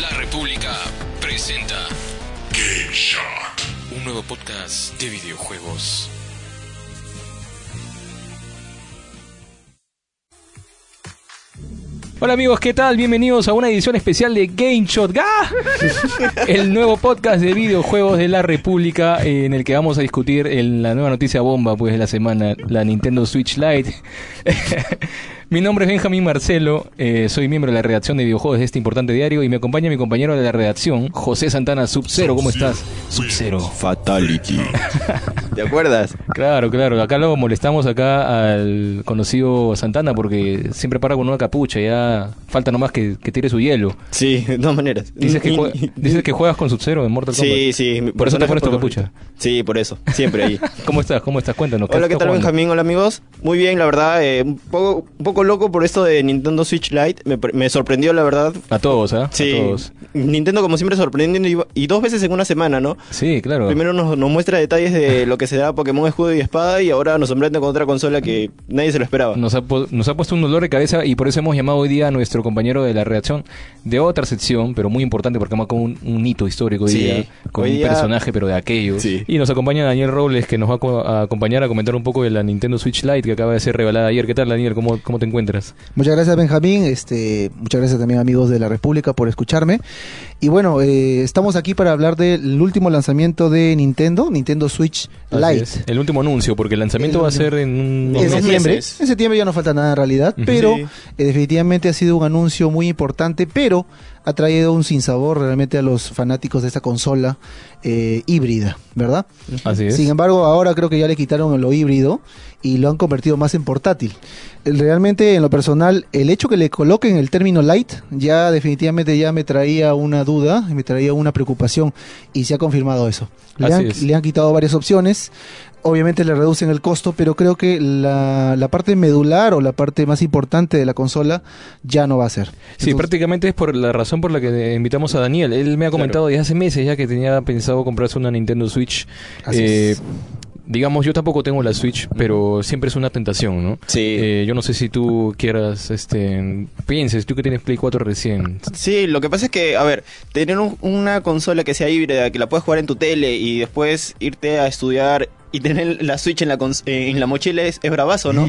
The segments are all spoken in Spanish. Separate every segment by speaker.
Speaker 1: La República presenta
Speaker 2: Game Shot.
Speaker 1: un nuevo podcast de videojuegos.
Speaker 3: Hola amigos, ¿qué tal? Bienvenidos a una edición especial de Game Shot, ¡Gah! el nuevo podcast de videojuegos de la República eh, en el que vamos a discutir el- la nueva noticia bomba pues de la semana, la Nintendo Switch Lite. mi nombre es Benjamín Marcelo, eh, soy miembro de la redacción de videojuegos de este importante diario y me acompaña mi compañero de la redacción, José Santana Sub-Zero. ¿Cómo estás? Sub-Zero.
Speaker 4: Fatality. ¿Te acuerdas?
Speaker 3: Claro, claro. Acá lo molestamos acá al conocido Santana porque siempre para con una capucha. Ya falta nomás que, que tire su hielo.
Speaker 4: Sí, de todas maneras.
Speaker 3: Dices que, dices que juegas con Sub-Zero en Mortal Kombat.
Speaker 4: Sí, sí.
Speaker 3: Por eso te pones tu capucha.
Speaker 4: Sí, por eso. Siempre ahí.
Speaker 3: ¿Cómo estás? ¿Cómo estás? Cuéntanos.
Speaker 4: Hola, ¿qué tal
Speaker 3: jugando?
Speaker 4: Benjamín? Hola amigos. Muy bien, la verdad. eh, un, poco, un poco loco por esto de Nintendo Switch Lite. Me, pre- me sorprendió, la verdad.
Speaker 3: A todos, ¿ah?
Speaker 4: Sí.
Speaker 3: A todos.
Speaker 4: Nintendo como siempre sorprendiendo y, y dos veces en una semana, ¿no?
Speaker 3: Sí, claro.
Speaker 4: Primero nos, nos muestra detalles de lo que será Pokémon Escudo y Espada y ahora nos sorprende con otra consola que nadie se lo esperaba.
Speaker 3: Nos ha, nos ha puesto un dolor de cabeza y por eso hemos llamado hoy día a nuestro compañero de la redacción de otra sección, pero muy importante porque vamos con un, un hito histórico hoy
Speaker 4: Sí,
Speaker 3: día, con
Speaker 4: hoy
Speaker 3: un
Speaker 4: día-
Speaker 3: personaje pero de aquellos.
Speaker 4: Sí.
Speaker 3: Y nos acompaña Daniel Robles que nos va a a acompañar a comentar un poco de la Nintendo Switch Lite que acaba de ser revelada ayer. ¿Qué tal Daniel? ¿Cómo, cómo te encuentras?
Speaker 5: Muchas gracias Benjamín, este, muchas gracias también amigos de la República por escucharme. Y bueno, eh, estamos aquí para hablar del último lanzamiento de Nintendo, Nintendo Switch Lite.
Speaker 3: El último anuncio, porque el lanzamiento
Speaker 5: El
Speaker 3: va a ser en un...
Speaker 5: En septiembre,
Speaker 4: meses.
Speaker 5: en septiembre ya no falta nada en realidad, pero
Speaker 4: Sí.
Speaker 5: eh, definitivamente ha sido un anuncio muy importante, pero ha traído un sinsabor realmente a los fanáticos de esta consola eh, híbrida, ¿verdad?
Speaker 3: Así es.
Speaker 5: Sin embargo, ahora creo que ya le quitaron lo híbrido y lo han convertido más en portátil. El- Realmente, en lo personal, el hecho que le coloquen el término light ya definitivamente ya me traía una duda, me traía una preocupación y se ha confirmado eso. Le,
Speaker 3: Así
Speaker 5: han,
Speaker 3: es.
Speaker 5: le han quitado varias opciones. Obviamente le reducen el costo, pero creo que la, la parte medular o la parte más importante de la consola ya no va a ser.
Speaker 3: Sí,
Speaker 5: Entonces,
Speaker 3: prácticamente es por la razón por la que invitamos a Daniel. Él me ha comentado desde hace meses ya que tenía pensado comprarse una Nintendo Switch.
Speaker 5: Así
Speaker 3: Eh,
Speaker 5: es.
Speaker 3: Digamos, yo tampoco tengo la Switch, pero siempre es una tentación, ¿no?
Speaker 4: Sí.
Speaker 3: Eh, yo no sé si tú quieras, este, pienses, tú que tienes Play 4 recién.
Speaker 4: Sí, lo que pasa es que, a ver, tener un- una consola que sea híbrida, que la puedes jugar en tu tele y después irte a estudiar y tener la Switch en la, eh, en la mochila es, es bravazo, ¿no?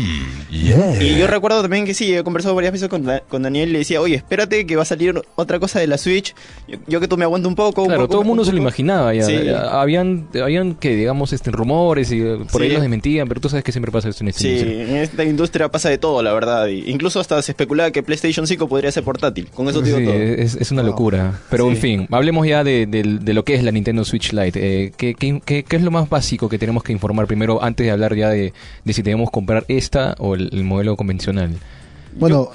Speaker 4: Y yo recuerdo también que sí, he conversado varias veces con, Da- con Daniel y le decía, oye, espérate que va a salir otra cosa de la Switch. Yo, yo que tú me aguanto un poco. un
Speaker 3: Claro,
Speaker 4: poco,
Speaker 3: todo el mundo
Speaker 4: un
Speaker 3: se lo
Speaker 4: poco".
Speaker 3: imaginaba ya.
Speaker 4: Sí.
Speaker 3: Ya Habían, habían que, digamos, este, rumores y eh, por ahí
Speaker 4: Sí.
Speaker 3: los desmentían, pero tú sabes que siempre pasa esto en esta
Speaker 4: Sí,
Speaker 3: industria.
Speaker 4: en esta industria pasa de todo, la verdad. Y incluso hasta se especulaba que PlayStation 5 podría ser portátil. Con eso te digo
Speaker 3: Sí,
Speaker 4: todo.
Speaker 3: es, es una
Speaker 5: Wow.
Speaker 3: locura. Pero en fin, hablemos ya de, de- de lo que es la Nintendo Switch Lite. Eh, ¿qué, qué, qué- qué es lo más básico que tenemos que informar primero antes de hablar ya de, de si debemos comprar esta o el, el modelo convencional?
Speaker 5: Bueno,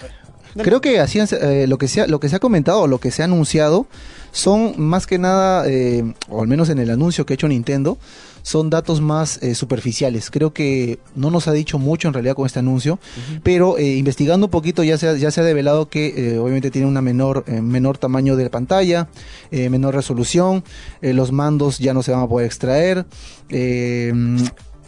Speaker 5: creo que hacían eh, lo que se ha, lo que se ha comentado o lo que se ha anunciado son más que nada, eh, o al menos en el anuncio que ha hecho Nintendo, son datos más eh, superficiales. Creo que no nos ha dicho mucho en realidad con este anuncio, pero eh, investigando un poquito ya se ha, ya se ha develado que eh, obviamente tiene una menor eh, menor tamaño de pantalla, menor resolución, los mandos ya no se van a poder extraer.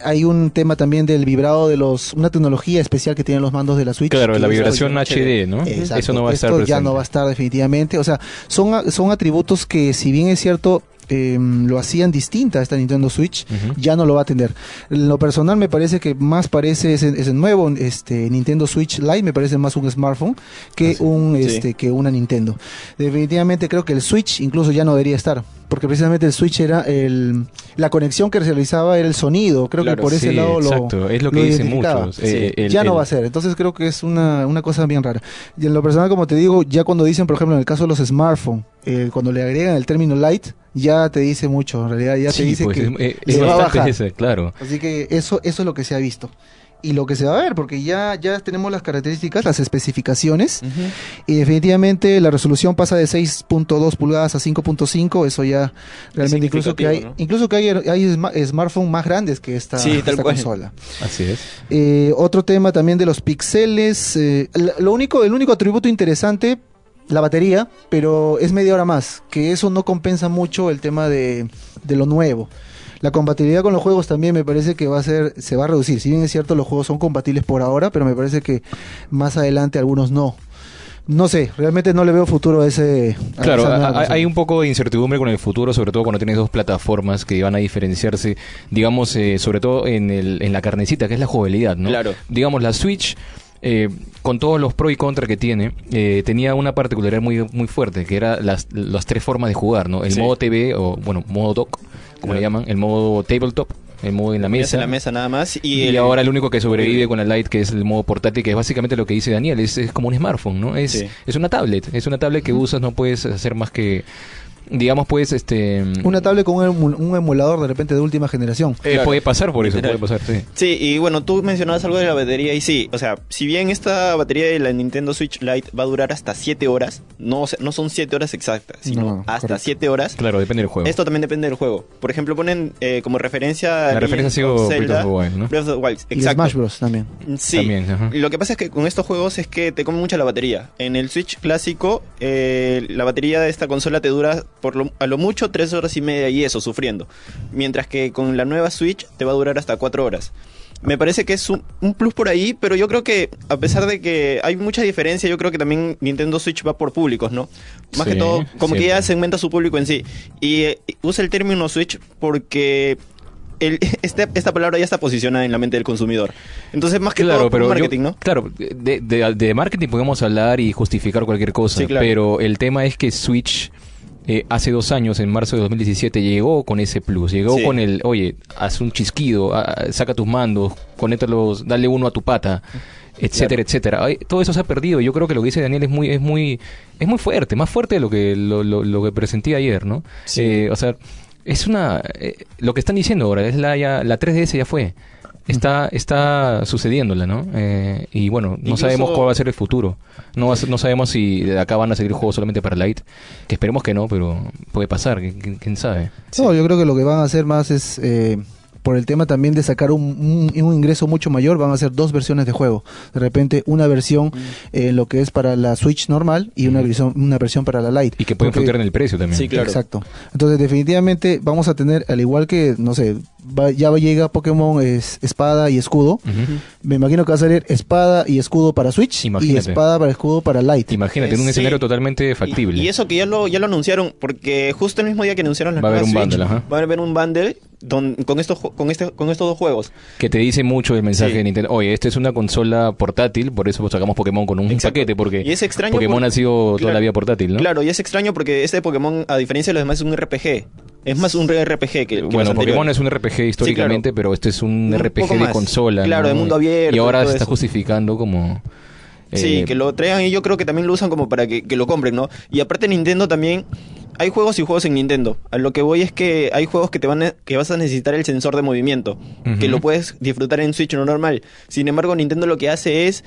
Speaker 5: Hay un tema también del vibrado de los, una tecnología especial que tienen los mandos de la Switch.
Speaker 3: Claro, la vibración HD, ¿no?
Speaker 5: Exacto.
Speaker 3: Eso no va a estar
Speaker 5: Esto
Speaker 3: presente.
Speaker 5: ya no va a estar definitivamente. O sea, son, son atributos que si bien es cierto eh, lo hacían distinta a esta Nintendo Switch, ya no lo va a tener. En lo personal me parece que más parece ese, ese nuevo este Nintendo Switch Lite, me parece más un smartphone que
Speaker 3: Así.
Speaker 5: un
Speaker 4: Sí.
Speaker 5: este que una Nintendo. Definitivamente creo que el Switch incluso ya no debería estar, porque precisamente el Switch era el la conexión que realizaba era el sonido, creo
Speaker 4: Claro,
Speaker 5: que por ese lado lo
Speaker 3: exacto, es lo que
Speaker 5: lo
Speaker 3: dicen muchos. Eh, el-
Speaker 5: ya no va a ser. Entonces creo que es una, una cosa bien rara. Y en lo personal, como te digo, ya cuando dicen, por ejemplo, en el caso de los smartphones, eh, cuando le agregan el término light, ya te dice mucho. En realidad ya
Speaker 3: Sí,
Speaker 5: te dice
Speaker 3: pues,
Speaker 5: que
Speaker 3: es, eh, es
Speaker 5: va a bajar.
Speaker 3: ese, claro.
Speaker 5: Así que eso, eso es lo que se ha visto. Y lo que se va a ver, porque ya, ya tenemos las características, las especificaciones, y definitivamente la resolución pasa de 6.2 pulgadas a 5.5, eso ya realmente incluso que hay, incluso que hay, hay sma- smartphones más grandes que esta,
Speaker 4: Sí, tal
Speaker 5: esta
Speaker 4: cual.
Speaker 5: consola.
Speaker 3: Así es.
Speaker 5: Eh, otro tema también de los píxeles. eh, lo único, el único atributo interesante, la batería, pero es media hora más, que eso no compensa mucho el tema de, de lo nuevo. La compatibilidad con los juegos también me parece que va a ser, se va a reducir. Si bien es cierto, los juegos son compatibles por ahora, pero me parece que más adelante algunos no. No sé, realmente no le veo futuro a ese. a
Speaker 3: Claro, a- hay un poco de incertidumbre con el futuro, sobre todo cuando tienes dos plataformas que van a diferenciarse, digamos, eh, sobre todo en, el, en la carnecita, que es la jugabilidad, ¿no?
Speaker 4: Claro.
Speaker 3: Digamos, la Switch, eh, con todos los pro y contra que tiene, eh, tenía una particularidad muy, muy fuerte, que era las, las tres formas de jugar, ¿no? El
Speaker 4: Sí.
Speaker 3: modo TV, o bueno, modo dock, como le llaman, el modo tabletop, el modo en la mesa.
Speaker 4: en la mesa nada más. Y,
Speaker 3: Y,
Speaker 4: el-
Speaker 3: ahora el único que sobrevive con la Lite, que es el modo portátil, que es básicamente lo que dice Daniel, es, es como un smartphone, ¿no? Es,
Speaker 4: Sí.
Speaker 3: es una tablet, es una tablet que usas, no puedes hacer más que, digamos, pues, este...
Speaker 5: Una tablet con un, un emulador de repente de última generación.
Speaker 3: eh,
Speaker 4: Claro.
Speaker 3: Puede pasar por eso,
Speaker 4: Literal.
Speaker 3: puede pasar, sí.
Speaker 4: Sí, y bueno, tú mencionabas algo de la batería y sí, o sea, si bien esta batería de la Nintendo Switch Lite va a durar hasta 7 horas, no, o sea, no son 7 horas exactas, sino
Speaker 5: No,
Speaker 4: hasta
Speaker 5: correcto.
Speaker 4: 7 horas.
Speaker 3: Claro, depende del juego.
Speaker 4: Esto también depende del juego. Por ejemplo, ponen eh, como referencia...
Speaker 3: La
Speaker 4: Legend
Speaker 3: referencia ha sido Breath of the Wild, ¿no?
Speaker 4: Breath of the Wild,
Speaker 5: Y
Speaker 4: exacto.
Speaker 5: Smash Bros. también.
Speaker 4: Sí.
Speaker 3: También.
Speaker 4: Lo que pasa es que con estos juegos es que te come mucha la batería. En el Switch clásico, eh, la batería de esta consola te dura por lo- a lo mucho 3 horas y media y eso, sufriendo. Mientras que con la nueva Switch te va a durar hasta 4 horas. Me parece que es un, un plus por ahí, pero yo creo que a pesar de que hay mucha diferencia, yo creo que también Nintendo Switch va por públicos, ¿no? Más
Speaker 3: Sí,
Speaker 4: que todo, como que ya segmenta su público en sí. Y eh, usa el término Switch porque el- este- esta palabra ya está posicionada en la mente del consumidor. Entonces, más que
Speaker 3: Claro,
Speaker 4: todo
Speaker 3: pero yo-
Speaker 4: marketing, ¿no?
Speaker 3: Claro, de, de- de marketing podemos hablar y justificar cualquier cosa,
Speaker 4: Sí, claro.
Speaker 3: pero el tema es que Switch eh, hace dos años, en marzo de 2017, llegó con ese plus, llegó
Speaker 4: Sí.
Speaker 3: con el, oye, haz un chisquido, ah, saca tus mandos, conéctalos, dale uno a tu pata, etcétera, etcétera. Ay, todo eso se ha perdido. Yo creo que lo que dice Daniel es muy, es muy, es muy fuerte, más fuerte de lo que lo, lo- lo que presenté ayer, ¿no?
Speaker 4: Sí.
Speaker 3: Eh, o sea, es una, eh, lo que están diciendo ahora es la ya, la 3DS ya fue. Está, está sucediéndola, ¿no? Eh, y bueno, no
Speaker 4: Incluso-
Speaker 3: sabemos cuál va a ser el futuro. No, va a ser- no sabemos si de acá van a seguir juegos solamente para Lite. Que esperemos que no, pero puede pasar, ¿quién- quién, quién sabe?
Speaker 5: No, yo creo que lo que van a hacer más es, eh, por el tema también de sacar un, un- un ingreso mucho mayor, van a hacer dos versiones de juego. De repente, una versión en lo que es para la Switch normal y una,
Speaker 3: Mm.
Speaker 5: versión, una versión para la Lite.
Speaker 3: Y que pueden fluctuar en el precio también.
Speaker 4: Sí, claro.
Speaker 5: Exacto. Entonces, definitivamente vamos a tener, al igual que, no sé, va- ya llega Pokémon es, Espada y Escudo. Me imagino que va a salir Espada y Escudo para Switch y
Speaker 3: Imagínate.
Speaker 5: Espada para Escudo para Lite.
Speaker 3: Imagínate, en un
Speaker 4: Sí.
Speaker 3: escenario totalmente factible.
Speaker 4: Y, y eso que ya lo, ya lo anunciaron, porque justo el mismo día que anunciaron la
Speaker 3: Va a haber
Speaker 4: nueva
Speaker 3: un
Speaker 4: Switch,
Speaker 3: bundle, ajá.
Speaker 4: va a haber un bundle don- con, estos, con, este, con estos dos juegos.
Speaker 3: Que te dice mucho el mensaje
Speaker 4: Sí.
Speaker 3: de Nintendo. Oye, esta es una consola portátil, por eso sacamos Pokémon con un
Speaker 4: Exacto.
Speaker 3: paquete, porque
Speaker 4: Y es extraño
Speaker 3: Pokémon ha sido toda
Speaker 4: Claro.
Speaker 3: la vida portátil, ¿no?
Speaker 4: Claro, y es extraño porque este Pokémon, a diferencia de los demás, es un RPG. Es más un RPG que, que
Speaker 3: Bueno, Pokémon es un RPG históricamente,
Speaker 4: claro.
Speaker 3: pero este es un,
Speaker 4: Un
Speaker 3: RPG de consola.
Speaker 4: Claro,
Speaker 3: ¿no?
Speaker 4: de mundo abierto
Speaker 3: Y ahora se está
Speaker 4: eso.
Speaker 3: justificando como...
Speaker 4: Sí,
Speaker 3: eh,
Speaker 4: que lo traigan y yo creo que también lo usan como para que, que lo compren, ¿no? Y aparte Nintendo también, hay juegos y juegos en Nintendo. A lo que voy es que hay juegos que te van a- que vas a necesitar el sensor de movimiento, que lo puedes disfrutar en Switch no normal. Sin embargo, Nintendo lo que hace es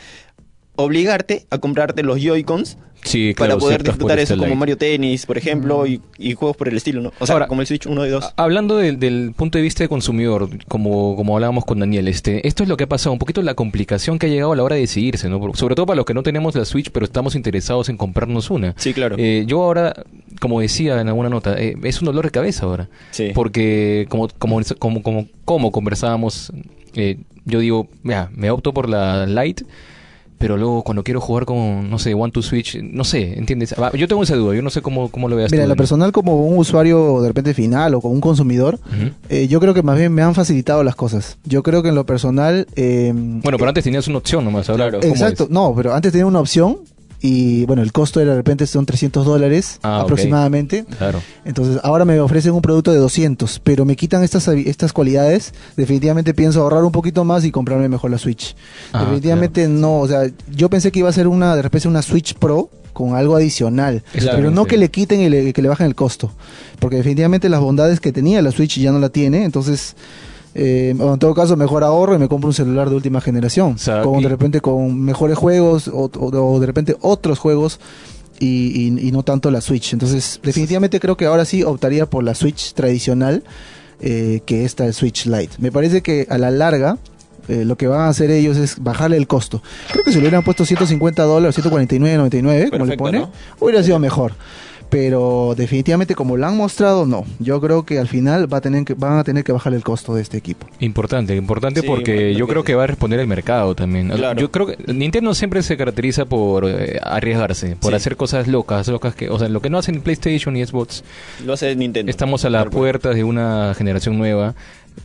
Speaker 4: obligarte a comprarte los Joy-Cons
Speaker 3: Sí,
Speaker 4: para poder disfrutar eso como. Mario Tennis, por ejemplo, y, y juegos por el estilo, ¿no? O sea,
Speaker 3: Ahora,
Speaker 4: como el Switch 1 y 2.
Speaker 3: A- Hablando del- del punto de vista de consumidor, como, como hablábamos con Daniel, este, esto es lo que ha pasado, un poquito la complicación que ha llegado a la hora de decidirse, ¿no? Sobre todo para los que no tenemos la Switch, pero estamos interesados en comprarnos una.
Speaker 4: Sí, claro.
Speaker 3: Eh, yo ahora, como decía en alguna nota, eh, es un dolor de cabeza ahora.
Speaker 4: Sí.
Speaker 3: Porque como, como, como, como, como conversábamos, eh, yo digo, mira, me opto por la Lite, pero luego cuando quiero jugar con, no sé, One to Switch, no sé, ¿entiendes? Va, Yo tengo esa duda, yo no sé cómo, cómo lo veas
Speaker 5: Mira,
Speaker 3: tú.
Speaker 5: en lo personal como un usuario de repente final o como un consumidor, eh, yo creo que más bien me han facilitado las cosas. Yo creo que en lo personal... eh,
Speaker 3: Bueno, pero antes tenías una opción nomás, ahora
Speaker 4: Claro.
Speaker 3: ¿cómo
Speaker 5: Exacto, no, pero antes tenía una opción y bueno, el costo de repente son 300 dólares
Speaker 3: Ah,
Speaker 5: aproximadamente.
Speaker 3: Claro.
Speaker 5: Entonces ahora me ofrecen un producto de 200, pero me quitan estas, estas cualidades. Definitivamente pienso ahorrar un poquito más y comprarme mejor la Switch.
Speaker 3: Ah,
Speaker 5: Definitivamente no, o sea, yo pensé que iba a ser una, de repente una Switch Pro con algo adicional, pero no que le quiten y le- que le bajen el costo, porque definitivamente las bondades que tenía la Switch ya no la tiene, entonces... eh, en todo caso, mejor ahorro y me compro un celular de última generación.
Speaker 3: O
Speaker 5: con de repente con mejores juegos o, o- o de repente otros juegos y, y- y no tanto la Switch. Entonces, definitivamente creo que ahora sí optaría por la Switch tradicional eh, que esta el Switch Lite. Me parece que a la larga eh, lo que van a hacer ellos es bajarle el costo. Creo que si le hubieran puesto 150 dólares, 149.99, como le pone,
Speaker 4: ¿no?
Speaker 5: hubiera sido mejor. Pero definitivamente como lo han mostrado, no. Yo creo que al final va a tener que, van a tener que bajar el costo de este equipo.
Speaker 3: Importante, importante
Speaker 4: Sí,
Speaker 3: porque yo
Speaker 4: que
Speaker 3: creo
Speaker 4: sí.
Speaker 3: que va a responder el mercado también.
Speaker 4: Claro.
Speaker 3: Yo creo que Nintendo siempre se caracteriza por eh, arriesgarse, por
Speaker 4: Sí.
Speaker 3: hacer cosas locas, locas que, o sea, lo que no hacen PlayStation y Xbox.
Speaker 4: Lo hace Nintendo.
Speaker 3: Estamos a las puertas de una generación nueva.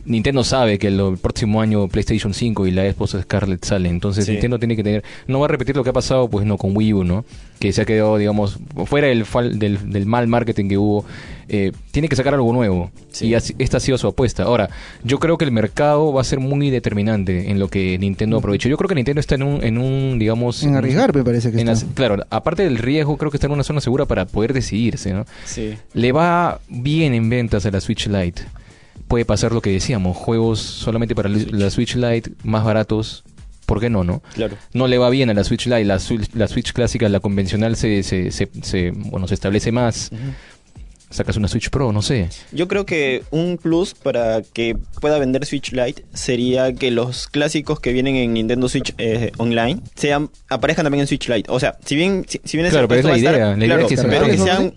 Speaker 3: Nintendo sabe que el, el próximo año PlayStation 5 y la Xbox Scarlet salen, entonces
Speaker 4: Sí.
Speaker 3: Nintendo tiene que tener, no va a repetir lo que ha pasado, pues no con Wii U, ¿no? Que se ha quedado, digamos, fuera del, fal- del, del mal marketing que hubo, eh, tiene que sacar algo nuevo.
Speaker 4: Sí.
Speaker 3: Y así- esta ha sido su apuesta. Ahora, yo creo que el mercado va a ser muy determinante en lo que Nintendo aproveche. Yo creo que Nintendo está en un, en un digamos,
Speaker 5: En
Speaker 3: un-
Speaker 5: arriesgar me parece que
Speaker 3: en
Speaker 5: está.
Speaker 3: claro, aparte del riesgo, creo que está en una zona segura para poder decidirse, ¿no?
Speaker 4: Sí.
Speaker 3: Le va bien en ventas a la Switch Lite. Puede pasar lo que decíamos, juegos solamente para la Switch Lite más baratos. ¿Por qué no, no?
Speaker 4: Claro.
Speaker 3: No le va bien a la Switch Lite, la Switch, la Switch clásica, la convencional se, se, se, se- bueno, se establece más. Sacas una Switch Pro, no sé.
Speaker 4: Yo creo que un plus para que pueda vender Switch Lite sería que los clásicos que vienen en Nintendo Switch eh, Online sean aparezcan también en Switch Lite. O sea, si bien si, si bien
Speaker 3: Claro, pero es la idea, la idea
Speaker 4: claro,
Speaker 3: es que
Speaker 4: pero que sean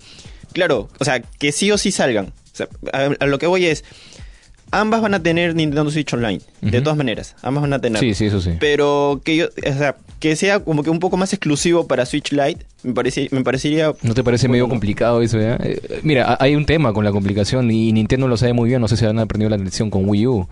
Speaker 4: claro, o sea, que sí o sí salgan. Sea, a, a lo que voy es ambas van a tener Nintendo Switch Online, de todas maneras, ambas van a tener.
Speaker 3: Sí, sí, eso sí.
Speaker 4: Pero que yo, o sea, que sea como que un poco más exclusivo para Switch Lite, me parece, me parecería
Speaker 3: ¿No te parece medio complicado eso, ya? Eh, mira, ha- hay un tema con la complicación y Nintendo lo sabe muy bien, no sé si han aprendido la lección con Wii U.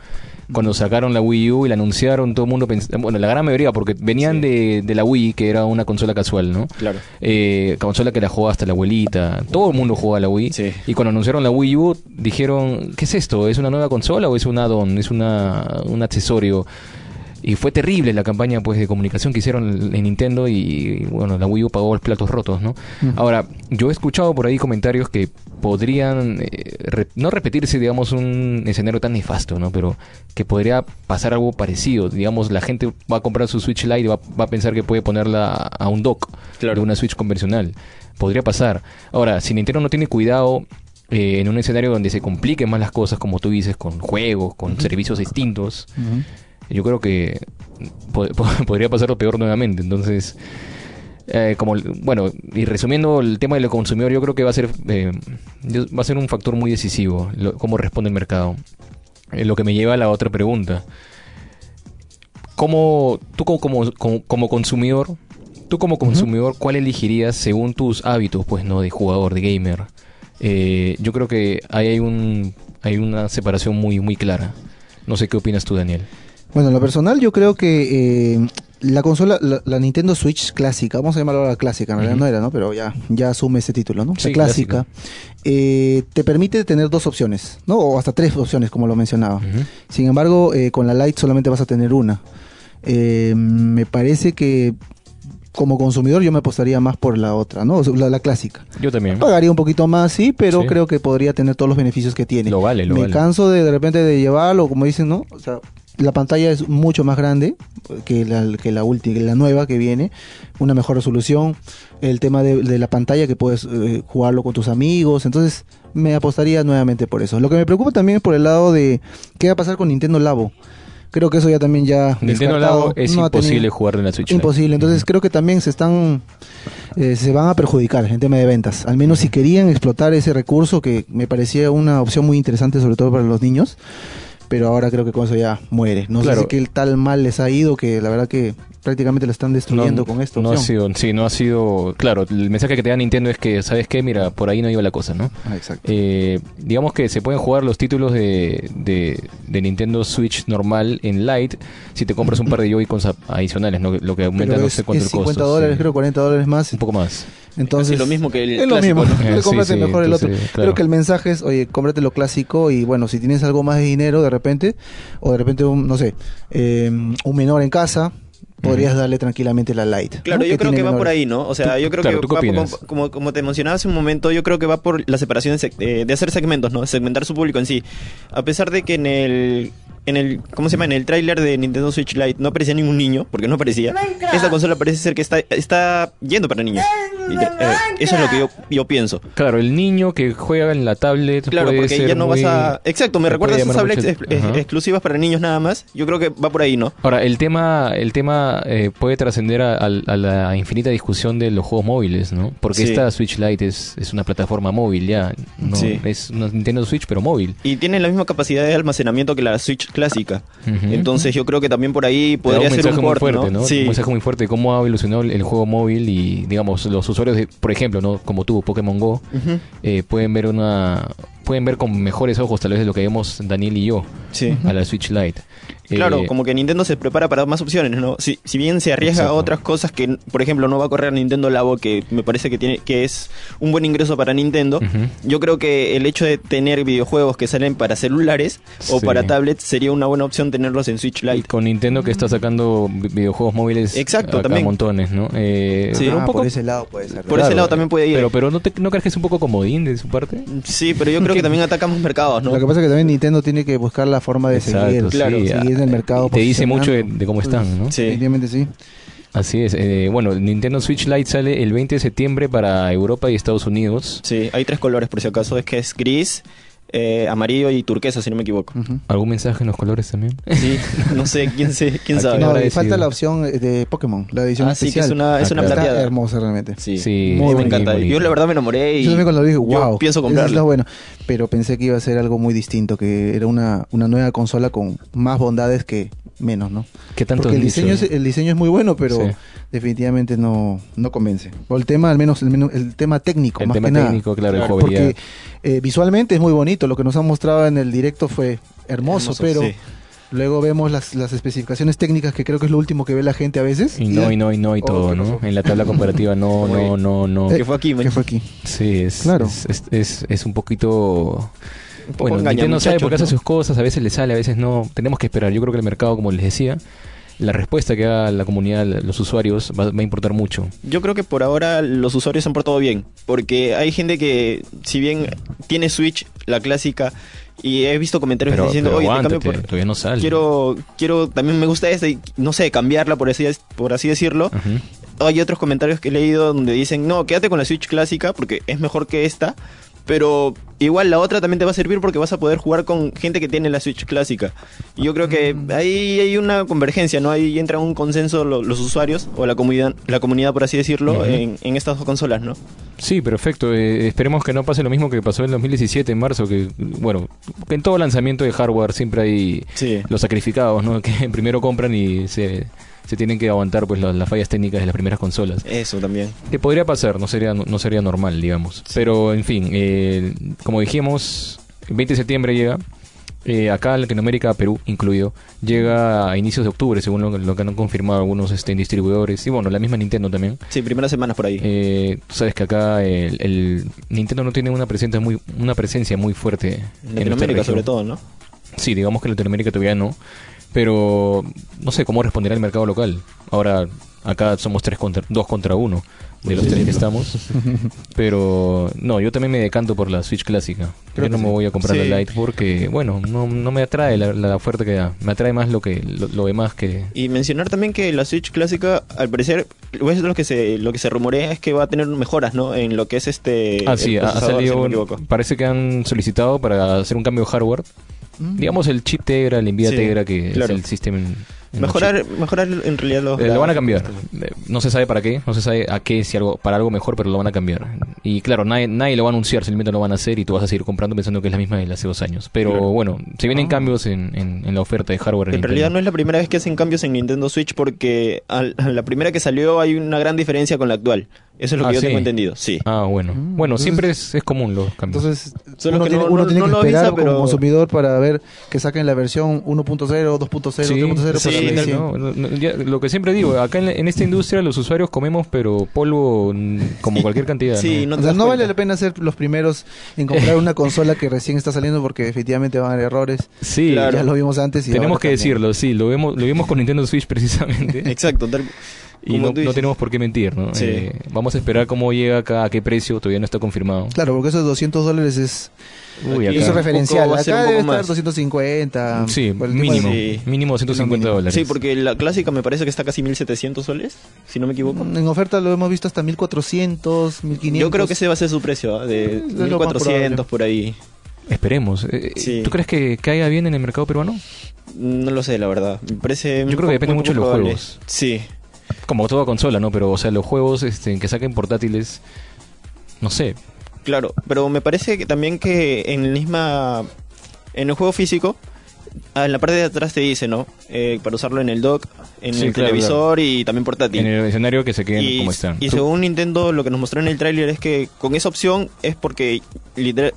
Speaker 3: Cuando sacaron la Wii U y la anunciaron, todo el mundo pensaba, bueno, la gran mayoría, porque venían
Speaker 4: Sí.
Speaker 3: de, de la Wii, que era una consola casual, ¿no?
Speaker 4: Claro.
Speaker 3: Eh, consola que la jugaba hasta la abuelita, todo el mundo jugaba la Wii.
Speaker 4: Sí.
Speaker 3: Y cuando anunciaron la Wii U, dijeron, ¿qué es esto? ¿Es una nueva consola o es un add-on? ¿Es una, un accesorio? Y fue terrible la campaña pues de comunicación que hicieron en Nintendo y bueno, la Wii U pagó los platos rotos, ¿no? Ahora, yo he escuchado por ahí comentarios que podrían eh, re- no repetirse, digamos, un escenario tan nefasto, ¿no? Pero que podría pasar algo parecido. Digamos, la gente va a comprar su Switch Lite y va, va a pensar que puede ponerla a, un dock
Speaker 4: Claro.
Speaker 3: de una Switch convencional. Podría pasar. Ahora, si Nintendo no tiene cuidado eh, en un escenario donde se compliquen más las cosas, como tú dices, con juegos, con servicios distintos. Yo creo que po- po- podría pasar lo peor nuevamente. Entonces, eh, como bueno, y resumiendo el tema del consumidor, yo creo que va a ser eh, va a ser un factor muy decisivo lo- cómo responde el mercado. Eh, lo que me lleva a la otra pregunta. ¿Cómo tú como, como, como- como consumidor, tú como consumidor, cuál elegirías según tus hábitos, pues no, de jugador, de gamer? Yo creo que ahí hay un hay una separación muy muy clara. No sé qué opinas tú, Daniel.
Speaker 5: Bueno, en lo personal yo creo que eh, la consola, la, la Nintendo Switch clásica, vamos a llamarla la clásica, en realidad no era, ¿no? Pero ya, ya asume ese título, ¿no?
Speaker 3: Sí,
Speaker 5: la clásica,
Speaker 3: clásica.
Speaker 5: eh, te permite tener dos opciones, ¿no? O hasta tres opciones, como lo mencionaba. Sin embargo, eh, con la Lite solamente vas a tener una. Eh, me parece que como consumidor yo me apostaría más por la otra, ¿no? La, la clásica.
Speaker 3: Yo también.
Speaker 5: Pagaría un poquito más, sí, pero
Speaker 3: Sí.
Speaker 5: creo que podría tener todos los beneficios que tiene.
Speaker 3: Lo vale, lo
Speaker 5: Me
Speaker 3: vale.
Speaker 5: canso de de repente de llevarlo, como dicen, ¿no? O sea, la pantalla es mucho más grande que la, que la última, la nueva que viene, una mejor resolución, el tema de, de la pantalla que puedes eh, jugarlo con tus amigos, entonces me apostaría nuevamente por eso. Lo que me preocupa también es por el lado de qué va a pasar con Nintendo Labo. Creo que eso ya también ya
Speaker 3: Nintendo Labo es
Speaker 5: no
Speaker 3: imposible jugar en la Switch.
Speaker 5: Imposible. Entonces creo que también se están, eh, se van a perjudicar en tema de ventas. Al menos si querían explotar ese recurso que me parecía una opción muy interesante, sobre todo para los niños. Pero ahora creo que con eso ya muere. No
Speaker 3: Claro.
Speaker 5: sé si que el tal mal les ha ido que la verdad que prácticamente lo están destruyendo con esto.
Speaker 3: no ha sido, sí, no ha sido, claro, el mensaje que te da Nintendo es que, ¿sabes qué? Mira, por ahí no iba la cosa, ¿no?
Speaker 5: Ah, exacto.
Speaker 3: Eh, digamos que se pueden jugar los títulos de, de, de Nintendo Switch normal en Lite si te compras un par de Joy-Cons adicionales, ¿no? lo que aumenta
Speaker 5: Pero
Speaker 3: no
Speaker 5: es,
Speaker 3: sé cuánto
Speaker 5: es
Speaker 3: el costo.
Speaker 5: 50 dólares,
Speaker 3: sí.
Speaker 5: creo 40 dólares más.
Speaker 3: Un poco más.
Speaker 5: Entonces,
Speaker 4: Casi lo mismo que el
Speaker 5: es lo
Speaker 4: clásico,
Speaker 5: mismo.
Speaker 3: Eh,
Speaker 5: cómprate
Speaker 3: sí, sí,
Speaker 5: mejor el otro. Creo que el mensaje es, oye, cómprate lo clásico y bueno, si tienes algo más de dinero de repente, o de repente, un, no sé, eh, un menor en casa, podrías darle tranquilamente la light.
Speaker 4: Claro,
Speaker 5: ¿no?
Speaker 4: yo creo que va por ahí, ¿no? O sea, yo creo
Speaker 3: claro,
Speaker 4: que
Speaker 3: ¿tú qué
Speaker 4: va por- como, como te mencionaba hace un momento, yo creo que va por la separación de, eh, de hacer segmentos, ¿no? Segmentar su público en sí. A pesar de que en el en el, ¿cómo se llama? En el tráiler de Nintendo Switch Lite no aparecía ningún niño, porque no aparecía. Esta consola parece ser que está, está yendo para niños. Y, eh, eso es lo que yo, yo pienso.
Speaker 3: Claro, el niño que juega en la tablet
Speaker 4: Claro,
Speaker 3: puede
Speaker 4: porque
Speaker 3: ser
Speaker 4: ya no
Speaker 3: muy-
Speaker 4: vas a... Exacto, me recuerda a esas tablets ex- ex- exclusivas para niños nada más. Yo creo que va por ahí, ¿no?
Speaker 3: Ahora, el tema, el tema eh, puede trascender a, a- a la infinita discusión de los juegos móviles, ¿no? Porque
Speaker 4: Sí.
Speaker 3: esta Switch Lite es, es una plataforma móvil ya, ¿no?
Speaker 4: Sí.
Speaker 3: Es una Nintendo Switch, pero móvil.
Speaker 4: Y tiene la misma capacidad de almacenamiento que la Switch clásica. Entonces yo creo que también por ahí podría
Speaker 3: un
Speaker 4: ser un
Speaker 3: muy
Speaker 4: port,
Speaker 3: fuerte, ¿no?
Speaker 4: Sí.
Speaker 3: Un mensaje muy fuerte de cómo ha evolucionado el, juego móvil y, digamos, los usuarios, de, por ejemplo, ¿no? Como tú, Pokémon Go, eh, pueden ver una... Pueden ver con mejores ojos tal vez de lo que vemos Daniel y yo
Speaker 4: Sí.
Speaker 3: a la Switch Lite.
Speaker 4: Claro,
Speaker 3: Eh,
Speaker 4: como que Nintendo se prepara para más opciones, ¿no? Si, si bien se arriesga
Speaker 3: Exacto.
Speaker 4: a otras cosas que, por ejemplo, no va a correr Nintendo Labo, que me parece que tiene que es un buen ingreso para Nintendo, yo creo que el hecho de tener videojuegos que salen para celulares o
Speaker 3: Sí.
Speaker 4: para tablets sería una buena opción tenerlos en Switch Lite.
Speaker 3: Con Nintendo que está sacando vi- videojuegos móviles
Speaker 4: Exacto,
Speaker 3: acá
Speaker 4: también.
Speaker 3: montones, ¿no? Eh,
Speaker 4: Sí.
Speaker 3: pero
Speaker 5: Ah,
Speaker 3: un poco,
Speaker 5: por ese lado puede ser.
Speaker 4: Por ese lado también puede ir.
Speaker 3: Pero, pero ¿no, te, ¿no crees que es un poco comodín de su parte?
Speaker 4: Sí, pero yo creo que también atacamos mercados, ¿no?
Speaker 5: Lo que pasa es que también Nintendo tiene que buscar la forma de
Speaker 3: Exacto,
Speaker 5: seguir,
Speaker 3: sí,
Speaker 4: claro,
Speaker 5: seguir en el mercado.
Speaker 3: y te dice mucho de cómo están, ¿no?
Speaker 4: Sí.
Speaker 5: Definitivamente sí.
Speaker 3: Así es. eh, bueno, el Nintendo Switch Lite sale el 20 de septiembre para Europa y Estados Unidos.
Speaker 4: Sí, hay tres colores por si acaso, es que es gris, eh, amarillo y turquesa, si no me equivoco.
Speaker 5: Ujú.
Speaker 3: ¿Algún mensaje en los colores también?
Speaker 4: Sí, no sé, quién, sé, quién sabe.
Speaker 5: No, y falta la opción eh, de Pokémon, la edición
Speaker 4: Ah, sí, que
Speaker 5: especial.
Speaker 4: es una, es una
Speaker 3: claro.
Speaker 4: plateada.
Speaker 5: Está hermosa realmente.
Speaker 4: Sí,
Speaker 3: Sí,
Speaker 4: muy me encanta.
Speaker 3: bonito.
Speaker 4: Yo la verdad me enamoré y
Speaker 5: Yo también cuando lo dije,
Speaker 4: yo
Speaker 5: wow,
Speaker 4: pienso
Speaker 5: eso
Speaker 4: comprarla.
Speaker 5: está bueno. Pero pensé que iba a ser algo muy distinto, que era una, una nueva consola con más bondades que menos, ¿no?
Speaker 3: ¿Qué tanto
Speaker 5: Porque el diseño, es, el diseño es muy bueno, pero
Speaker 3: Sí.
Speaker 5: Definitivamente no, no convence. O el tema, al menos el, el tema técnico,
Speaker 3: El
Speaker 5: más
Speaker 3: tema
Speaker 5: que nada.
Speaker 3: técnico, claro, de
Speaker 4: Claro,
Speaker 3: jugabilidad.
Speaker 5: Porque eh, visualmente es muy bonito, lo que nos han mostrado en el directo fue hermoso,
Speaker 4: Hermoso,
Speaker 5: pero
Speaker 4: sí.
Speaker 5: luego vemos las, las especificaciones técnicas que creo que es lo último que ve la gente a veces.
Speaker 3: Y no, y no, y no, y
Speaker 5: Oh,
Speaker 3: todo,
Speaker 5: ¿qué
Speaker 3: ¿no? En la tabla comparativa, no, no, no, no.
Speaker 5: Eh,
Speaker 4: ¿Qué fue aquí, man?
Speaker 5: ¿Qué fue aquí?
Speaker 3: Sí, es,
Speaker 5: Claro.
Speaker 3: es, es, es- es un poquito... Bueno, Nintendo sabe por qué hace sus cosas, a veces le sale, a veces no. Tenemos que esperar. Yo creo que el mercado, como les decía, la respuesta que haga la comunidad, los usuarios, va, va a importar mucho.
Speaker 4: Yo creo que por ahora los usuarios se han portado bien, porque hay gente que, si bien tiene Switch, la clásica, y he visto comentarios
Speaker 3: Pero,
Speaker 4: diciendo,
Speaker 3: pero
Speaker 4: oye, te por-
Speaker 3: todavía no sale.
Speaker 4: quiero, quiero, también me gusta esta y no sé, cambiarla por así, por así decirlo. Hay otros comentarios que he leído donde dicen, no, quédate con la Switch clásica porque es mejor que esta. Pero igual la otra también te va a servir porque vas a poder jugar con gente que tiene la Switch clásica. Y yo creo que
Speaker 3: Mm.
Speaker 4: ahí hay una convergencia, ¿no? Ahí entra un consenso lo- los usuarios o la comunidad, la comunidad por así decirlo, en, en estas dos consolas, ¿no?
Speaker 3: Sí, perfecto. Eh, esperemos que no pase lo mismo que pasó en 2017, en marzo, que, bueno, que en todo lanzamiento de hardware siempre hay
Speaker 4: Sí.
Speaker 3: los sacrificados, ¿no? Que primero compran y se, se tienen que aguantar pues las, las fallas técnicas de las primeras consolas.
Speaker 4: Eso también.
Speaker 3: Que podría pasar, no sería, no sería normal, digamos. Pero, en fin, eh, como dijimos, el 20 de septiembre llega. eh, acá en Latinoamérica, Perú incluido, llega a inicios de octubre, según lo, lo que han confirmado algunos este, distribuidores. Y bueno, la misma Nintendo también.
Speaker 4: Sí, primeras semanas por ahí.
Speaker 3: Eh, tú sabes que acá el, el Nintendo no tiene una presencia muy una presencia muy fuerte
Speaker 4: en Latinoamérica sobre todo, ¿no?
Speaker 3: Sí, digamos que en Latinoamérica todavía no, pero no sé cómo responderá el mercado local. Ahora acá somos tres contra dos contra uno de los tres que estamos, pero no, yo también me decanto por la Switch clásica.
Speaker 5: Creo
Speaker 3: yo no me
Speaker 5: sí.
Speaker 3: voy a comprar
Speaker 4: Sí.
Speaker 3: la Lite porque bueno, no, no me atrae la, la oferta que da, me atrae más lo que lo, lo demás que
Speaker 4: Y mencionar también que la Switch clásica, al parecer, pues, lo que se lo que se rumorea es que va a tener mejoras, ¿no? En lo que es este
Speaker 3: Ah, sí, ha,
Speaker 4: si
Speaker 3: salido.
Speaker 4: no
Speaker 3: parece que han solicitado para hacer un cambio de hardware.
Speaker 5: Mm.
Speaker 3: Digamos el chip Tegra, el Nvidia
Speaker 4: Sí,
Speaker 3: Tegra, que
Speaker 4: claro.
Speaker 3: es el sistema.
Speaker 4: Mejorar,
Speaker 3: chip.
Speaker 4: mejorar en realidad los
Speaker 3: Eh, lo van a cambiar. Eh, No se sabe para qué, no se sabe a qué, si algo para algo mejor, pero lo van a cambiar. Y claro, nadie, nadie lo va a anunciar, simplemente lo van a hacer y tú vas a seguir comprando pensando que es la misma de hace dos años. Pero
Speaker 4: Claro.
Speaker 3: bueno, se vienen
Speaker 5: Ah.
Speaker 3: cambios en, en- en la oferta de hardware.
Speaker 4: En realidad no es la primera vez que hacen cambios en Nintendo Switch porque a la primera que salió hay una gran diferencia con la actual. Eso es lo que
Speaker 3: Ah,
Speaker 4: yo
Speaker 3: sí.
Speaker 4: tengo entendido, sí.
Speaker 3: Ah, bueno.
Speaker 5: Mm,
Speaker 3: bueno,
Speaker 5: entonces-
Speaker 3: siempre es, es común los cambios.
Speaker 5: Entonces,
Speaker 4: Solo
Speaker 5: uno
Speaker 4: que
Speaker 5: tiene,
Speaker 4: no-
Speaker 5: uno
Speaker 4: no-
Speaker 5: tiene
Speaker 4: no
Speaker 5: que esperar
Speaker 4: avisa, pero-
Speaker 5: como consumidor para ver que saquen la versión 1.0, 2.0,
Speaker 3: Sí,
Speaker 5: 3.0
Speaker 4: sí,
Speaker 3: No, ya, lo que siempre digo, acá en, la- en esta industria los usuarios comemos, pero polvo como cualquier cantidad.
Speaker 4: Sí,
Speaker 3: ¿no?
Speaker 4: no
Speaker 5: O sea, no vale la pena ser los primeros en comprar una consola que recién está saliendo porque definitivamente van a haber errores.
Speaker 3: Sí,
Speaker 4: Claro.
Speaker 5: Ya lo vimos antes y
Speaker 3: tenemos que
Speaker 5: también.
Speaker 3: decirlo, sí, lo vemos, lo vimos con Nintendo Switch precisamente.
Speaker 4: Exacto. tal-
Speaker 3: Y no, no tenemos por qué mentir, ¿no?
Speaker 4: Sí.
Speaker 3: Eh, vamos a esperar cómo llega acá, a qué precio, todavía no está confirmado.
Speaker 5: Claro, porque esos 200 dólares es,
Speaker 3: Uy, acá.
Speaker 5: eso es referencial.
Speaker 4: va a ser
Speaker 5: Acá
Speaker 4: un poco
Speaker 5: debe estar
Speaker 4: más.
Speaker 5: 250.
Speaker 3: Sí, mínimo.
Speaker 5: de-
Speaker 4: Sí.
Speaker 3: Mínimo 250
Speaker 5: mínimo.
Speaker 3: dólares.
Speaker 4: Sí, porque la clásica me parece que está casi 1700 soles, si no me equivoco.
Speaker 5: En oferta lo hemos visto hasta 1400, 1500.
Speaker 4: Yo creo que ese va a ser su precio, ¿ah? de
Speaker 5: Es lo más
Speaker 4: 1400
Speaker 5: probable.
Speaker 4: por ahí.
Speaker 3: Esperemos. Eh,
Speaker 4: Sí.
Speaker 3: ¿Tú crees que caiga bien en el mercado peruano?
Speaker 4: No lo sé, la verdad. Me parece.
Speaker 3: Yo creo que depende
Speaker 4: muy
Speaker 3: mucho de los juegos.
Speaker 4: Sí,
Speaker 3: Como toda consola, ¿no? Pero, o sea, los juegos este, que saquen portátiles, no sé.
Speaker 4: claro. Pero me parece que también que en el misma. En el juego físico, en la parte de atrás te dice, ¿no? Eh, para usarlo en el dock, en
Speaker 3: Sí,
Speaker 4: el
Speaker 3: claro,
Speaker 4: televisor y también portátil.
Speaker 3: En el escenario que se queden
Speaker 4: y,
Speaker 3: como están.
Speaker 4: y según Nintendo, lo que nos mostró en el tráiler es que con esa opción es porque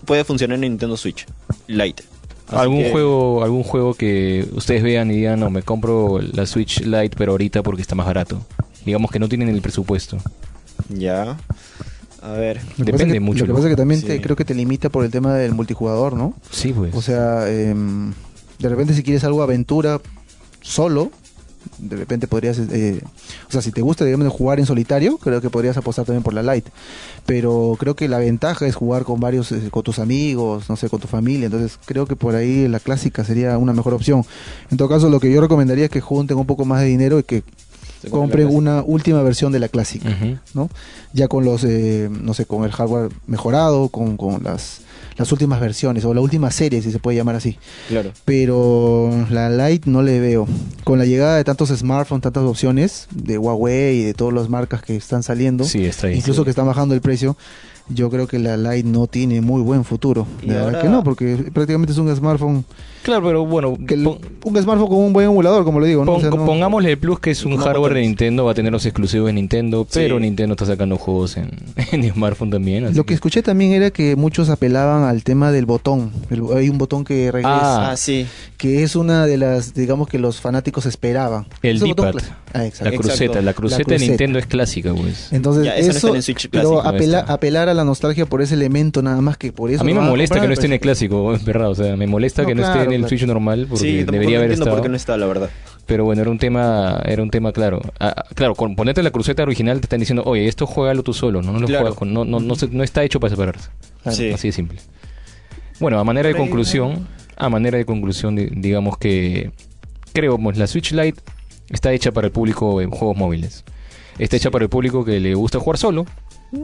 Speaker 4: puede funcionar en Nintendo Switch Lite. Así
Speaker 3: ¿Algún
Speaker 4: que-
Speaker 3: juego algún juego que ustedes vean y digan, no, me compro la Switch Lite, pero ahorita porque está más barato? Digamos que no tienen el presupuesto.
Speaker 4: Ya. A ver.
Speaker 5: Lo que pasa
Speaker 3: Depende
Speaker 5: que-
Speaker 3: mucho,
Speaker 5: Lo que pasa es que también
Speaker 4: Sí.
Speaker 5: te- creo que te limita por el tema del multijugador, ¿no?
Speaker 3: Sí, pues.
Speaker 5: O sea, em, de repente si quieres algo aventura solo, de repente podrías, eh, o sea, si te gusta, digamos, jugar en solitario, creo que podrías apostar también por la light. Pero creo que la ventaja es jugar con varios, eh, con tus amigos, no sé, con tu familia. Entonces creo que por ahí la clásica sería una mejor opción. En todo caso, lo que yo recomendaría es que junten un poco más de dinero y que compren una última versión de la clásica. ¿no? Ya con los, eh, no sé, con el hardware mejorado, con, con las, las últimas versiones, o la última serie, si se puede llamar así.
Speaker 4: Claro.
Speaker 5: Pero la Lite no le veo. Con la llegada de tantos smartphones, tantas opciones, de Huawei y de todas las marcas que están saliendo,
Speaker 3: Sí, está ahí.
Speaker 5: incluso que están bajando el precio, yo creo que la Lite no tiene muy buen futuro. De verdad
Speaker 4: ahora-
Speaker 5: que no, porque prácticamente es un smartphone,
Speaker 3: Claro, pero bueno,
Speaker 5: que el-
Speaker 3: pon-
Speaker 5: un smartphone con un buen emulador, como le digo. ¿no? O
Speaker 3: pon-
Speaker 5: sea, no-
Speaker 3: pongámosle el plus que es un hardware de. Nintendo, va a tener los exclusivos de Nintendo,
Speaker 4: Sí.
Speaker 3: pero Nintendo está sacando juegos en, en smartphone también. así
Speaker 5: Lo que escuché también era que muchos apelaban al tema del botón. El- hay un botón que regresa.
Speaker 4: Ah, sí.
Speaker 5: que es una de las, digamos que los fanáticos esperaban.
Speaker 3: El D-pad.
Speaker 5: Ah,
Speaker 3: La cruceta, la cruceta de. Nintendo es clásica, pues.
Speaker 5: Entonces,
Speaker 4: Ya, esa no
Speaker 5: eso,
Speaker 4: está en el Switch
Speaker 5: pero
Speaker 4: clásico,
Speaker 5: apela- apelar a la nostalgia por ese elemento nada más que por eso.
Speaker 3: A mí me molesta que no esté en el
Speaker 5: pues.
Speaker 3: clásico, es verdad. O sea, me molesta
Speaker 5: No,
Speaker 3: que no esté en el. Switch normal porque
Speaker 4: Sí,
Speaker 3: debería
Speaker 4: no
Speaker 3: haber estado.
Speaker 4: no está, la verdad.
Speaker 3: Pero bueno, era un tema, era un tema claro. Ah, claro, con ponerte la cruceta original te están diciendo, oye, esto juégalo tú solo, no, no lo
Speaker 4: Claro.
Speaker 3: juegas con- no, no, no, se- no está hecho para separarse.
Speaker 5: Claro.
Speaker 4: Sí.
Speaker 3: Así de simple. Bueno, a manera de conclusión, a manera de conclusión, di- digamos que creo pues la Switch Lite está hecha para el público en juegos móviles. Está hecha para el público que le gusta jugar solo,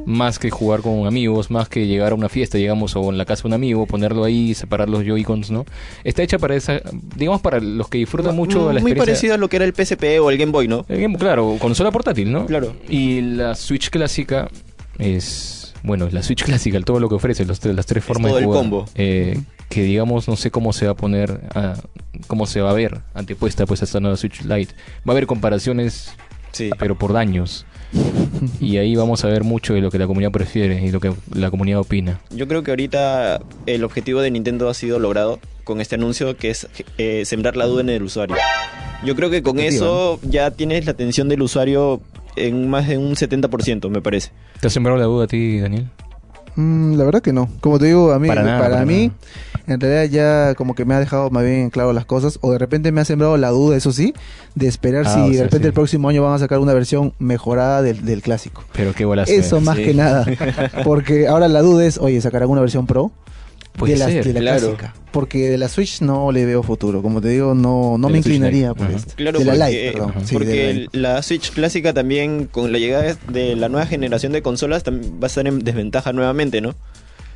Speaker 3: más que jugar con amigos, más que llegar a una fiesta, digamos, o en la casa de un amigo, ponerlo ahí, separar los Joy-Cons, ¿no? Está hecha para esa, digamos, para los que disfrutan mucho la
Speaker 4: Muy
Speaker 3: experiencia.
Speaker 4: parecido a lo que era el PSP o el Game Boy, ¿no?
Speaker 3: El Game- claro, consola portátil, ¿no?
Speaker 4: Claro.
Speaker 3: Y la Switch clásica es, bueno, la Switch clásica, todo lo que ofrece, los, las tres formas
Speaker 4: todo
Speaker 3: de
Speaker 4: el combo.
Speaker 3: eh, que digamos, no sé cómo se va a poner, a- cómo se va a ver antepuesta pues a esta nueva Switch Lite. Va a haber comparaciones,
Speaker 4: Sí.
Speaker 3: pero por daños. Y ahí vamos a ver mucho de lo que la comunidad prefiere y lo que la comunidad opina.
Speaker 4: Yo creo que ahorita el objetivo de Nintendo ha sido logrado con este anuncio que es eh, sembrar la duda en el usuario. Yo creo que con eso ya tienes la atención del usuario en más de un 70%, me parece.
Speaker 3: ¿Te has sembrado la duda a ti, Daniel?
Speaker 5: Mm, la verdad que no. Como te digo, a mí,
Speaker 3: Para
Speaker 5: para,
Speaker 3: nada, para
Speaker 5: mí,
Speaker 3: nada.
Speaker 5: En realidad ya como que me ha dejado más bien claro las cosas. O de repente me ha sembrado la duda, eso sí, de esperar
Speaker 3: Ah,
Speaker 5: si
Speaker 3: o
Speaker 5: de
Speaker 3: sea,
Speaker 5: repente
Speaker 3: sí.
Speaker 5: el próximo año van a sacar una versión mejorada del, del clásico.
Speaker 3: Pero qué bolas.
Speaker 5: Eso más
Speaker 4: sí.
Speaker 5: que nada. Porque ahora la duda es, oye, ¿sacarán una versión pro?
Speaker 3: Puede
Speaker 5: de la,
Speaker 3: ser,
Speaker 5: de la
Speaker 4: claro.
Speaker 5: clásica. Porque de la Switch no le veo futuro. Como te digo, no, no
Speaker 3: De
Speaker 5: me inclinaría por esto.
Speaker 4: Claro,
Speaker 5: de la
Speaker 4: porque,
Speaker 5: Lite, perdón. Sí,
Speaker 4: porque
Speaker 5: de la
Speaker 4: el-
Speaker 5: Lite.
Speaker 4: la Switch clásica también, con la llegada de la nueva generación de consolas, también va a estar en desventaja nuevamente, ¿no?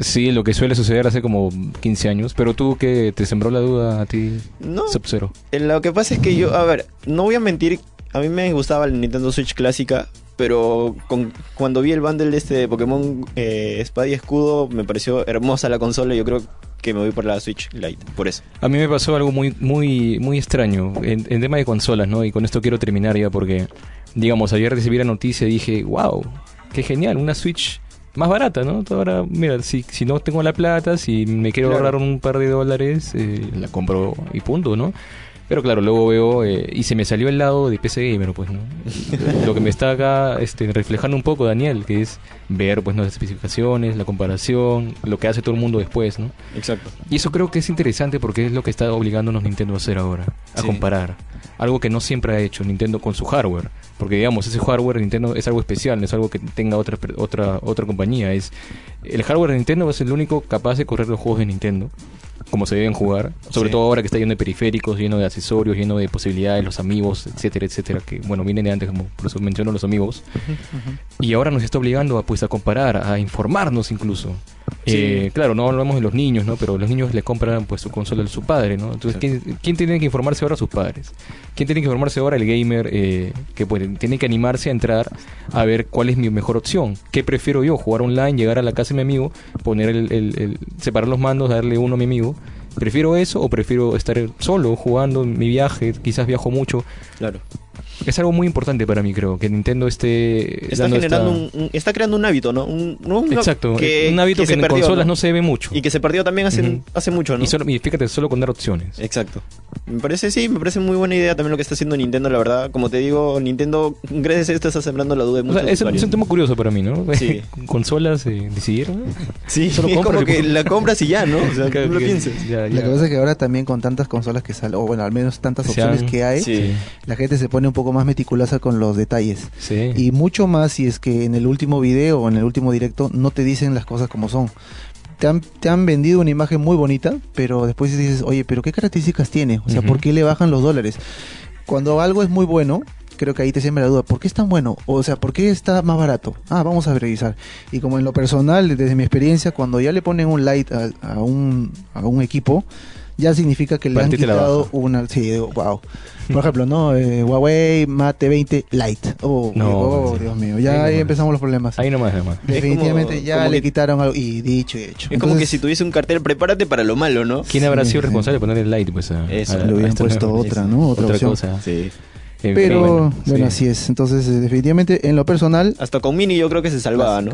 Speaker 3: Sí, lo que suele suceder hace como 15 años. Pero tú que te sembró la duda a ti,
Speaker 4: No.
Speaker 3: Sub-Zero.
Speaker 4: Eh, Lo que pasa es que yo, a ver, no voy a mentir, a mí me gustaba el Nintendo Switch clásica, pero con, cuando vi el bundle de este de Pokémon eh, Espada y Escudo, me pareció hermosa la consola y yo creo que me voy por la Switch Lite, por eso.
Speaker 3: A mí me pasó algo muy, muy, muy extraño en, en tema de consolas, ¿no? Y con esto quiero terminar ya porque, digamos, ayer recibí la noticia y dije, wow, qué genial, una Switch más barata, ¿no? Ahora, mira, si, si no tengo la plata, si me quiero
Speaker 4: Claro.
Speaker 3: ahorrar un par de dólares, eh, la compro y punto, ¿no? Pero claro, luego veo eh, y se me salió el lado de PC Gamer, pues, ¿no? Lo que me está acá este, reflejando un poco Daniel, que es ver, pues, ¿no? las especificaciones, la comparación, lo que hace todo el mundo después, ¿no?
Speaker 4: Exacto.
Speaker 3: Y eso creo que es interesante porque es lo que está obligándonos Nintendo a hacer ahora, a
Speaker 4: Sí.
Speaker 3: comparar, algo que no siempre ha hecho Nintendo con su hardware. Porque digamos, ese hardware Nintendo es algo especial, no es algo que tenga otra otra otra compañía. Es el hardware de Nintendo es el único capaz de correr los juegos de Nintendo como se deben jugar, sobre
Speaker 4: Sí.
Speaker 3: todo ahora que está lleno de periféricos, lleno de accesorios, lleno de posibilidades, los amigos, etcétera, etcétera, que bueno, vienen de antes, como por eso menciono los amigos. Y ahora nos está obligando a pues a comparar, a informarnos incluso.
Speaker 4: Sí.
Speaker 3: Eh, claro, no hablamos de los niños, ¿no? Pero los niños le compran pues su consola a su padre, ¿no? Entonces, ¿quién, quién tiene que informarse ahora? Sus padres. ¿Quién tiene que informarse ahora? El gamer eh, que pues, tiene que animarse a entrar a ver cuál es mi mejor opción. ¿Qué prefiero yo? Jugar online, llegar a la casa mi amigo, poner el, el- el- separar los mandos, darle uno a mi amigo. ¿Prefiero eso o prefiero estar solo jugando en mi viaje? Quizás viajo mucho.
Speaker 4: Claro.
Speaker 3: Es algo muy importante para mí, creo, que Nintendo esté
Speaker 4: Está
Speaker 3: dando
Speaker 4: generando
Speaker 3: esta-
Speaker 4: un, un- está creando un hábito, ¿no? Un,
Speaker 3: Exacto,
Speaker 4: que-
Speaker 3: un hábito que, en
Speaker 4: perdió,
Speaker 3: consolas ¿no? se ve mucho.
Speaker 4: Y que se perdió también hace, hace mucho, ¿no?
Speaker 3: Y, solo- y fíjate, solo con dar opciones.
Speaker 4: Exacto. Me parece, sí, me parece muy buena idea también lo que está haciendo Nintendo, la verdad. Como te digo, Nintendo, gracias a esto está sembrando la duda de
Speaker 3: O
Speaker 4: muchos
Speaker 3: sea, es, un tema curioso para mí, ¿no?
Speaker 4: Sí.
Speaker 3: Consolas eh, decidieron.
Speaker 4: Sí,
Speaker 3: Solo
Speaker 4: es como que la compras y ya, ¿no? O sea,
Speaker 3: Claro
Speaker 4: no lo
Speaker 3: que-
Speaker 4: pienses.
Speaker 3: ya,
Speaker 5: Lo
Speaker 3: ya.
Speaker 5: que pasa es que ahora también con tantas consolas que salen, o bueno, al menos tantas opciones que hay,
Speaker 4: Sí.
Speaker 5: la gente se pone un poco más meticulosa con los detalles.
Speaker 3: Sí.
Speaker 5: Y mucho más si es que en el último video o en el último directo no te dicen las cosas como son. Te han, te han vendido una imagen muy bonita, pero después dices, oye, pero ¿qué características tiene? O sea. ¿por qué le bajan los dólares? Cuando algo es muy bueno, creo que ahí te siembra la duda, ¿por qué es tan bueno? O sea, ¿por qué está más barato? Ah, vamos a revisar. Y como en lo personal, desde mi experiencia, cuando ya le ponen un light a, a un, a un equipo, ya significa que le han quitado una... Sí, digo, wow. Por ejemplo, ¿no? Eh, Huawei Mate 20 Lite. Oh,
Speaker 3: No,
Speaker 5: oh, Dios mío. Ya ahí empezamos los problemas.
Speaker 3: Ahí nomás, nomás.
Speaker 5: Definitivamente
Speaker 4: como-
Speaker 5: ya
Speaker 4: como
Speaker 5: le
Speaker 4: que-
Speaker 5: quitaron algo. Y dicho y hecho.
Speaker 4: Es como que si tuviese un cartel, prepárate para lo malo, ¿no?
Speaker 3: ¿Quién habrá sido
Speaker 5: sí.
Speaker 3: responsable de ponerle light? Pues, a,
Speaker 4: Eso,
Speaker 3: a-
Speaker 5: le hubieran
Speaker 3: esta
Speaker 5: puesto otra, ¿no? Otra, opción.
Speaker 3: cosa.
Speaker 4: Sí.
Speaker 5: Pero, bueno,
Speaker 3: sí.
Speaker 5: así es. Entonces, eh, definitivamente, en lo personal,
Speaker 4: Hasta con Mini yo creo que se salvaba, ¿no?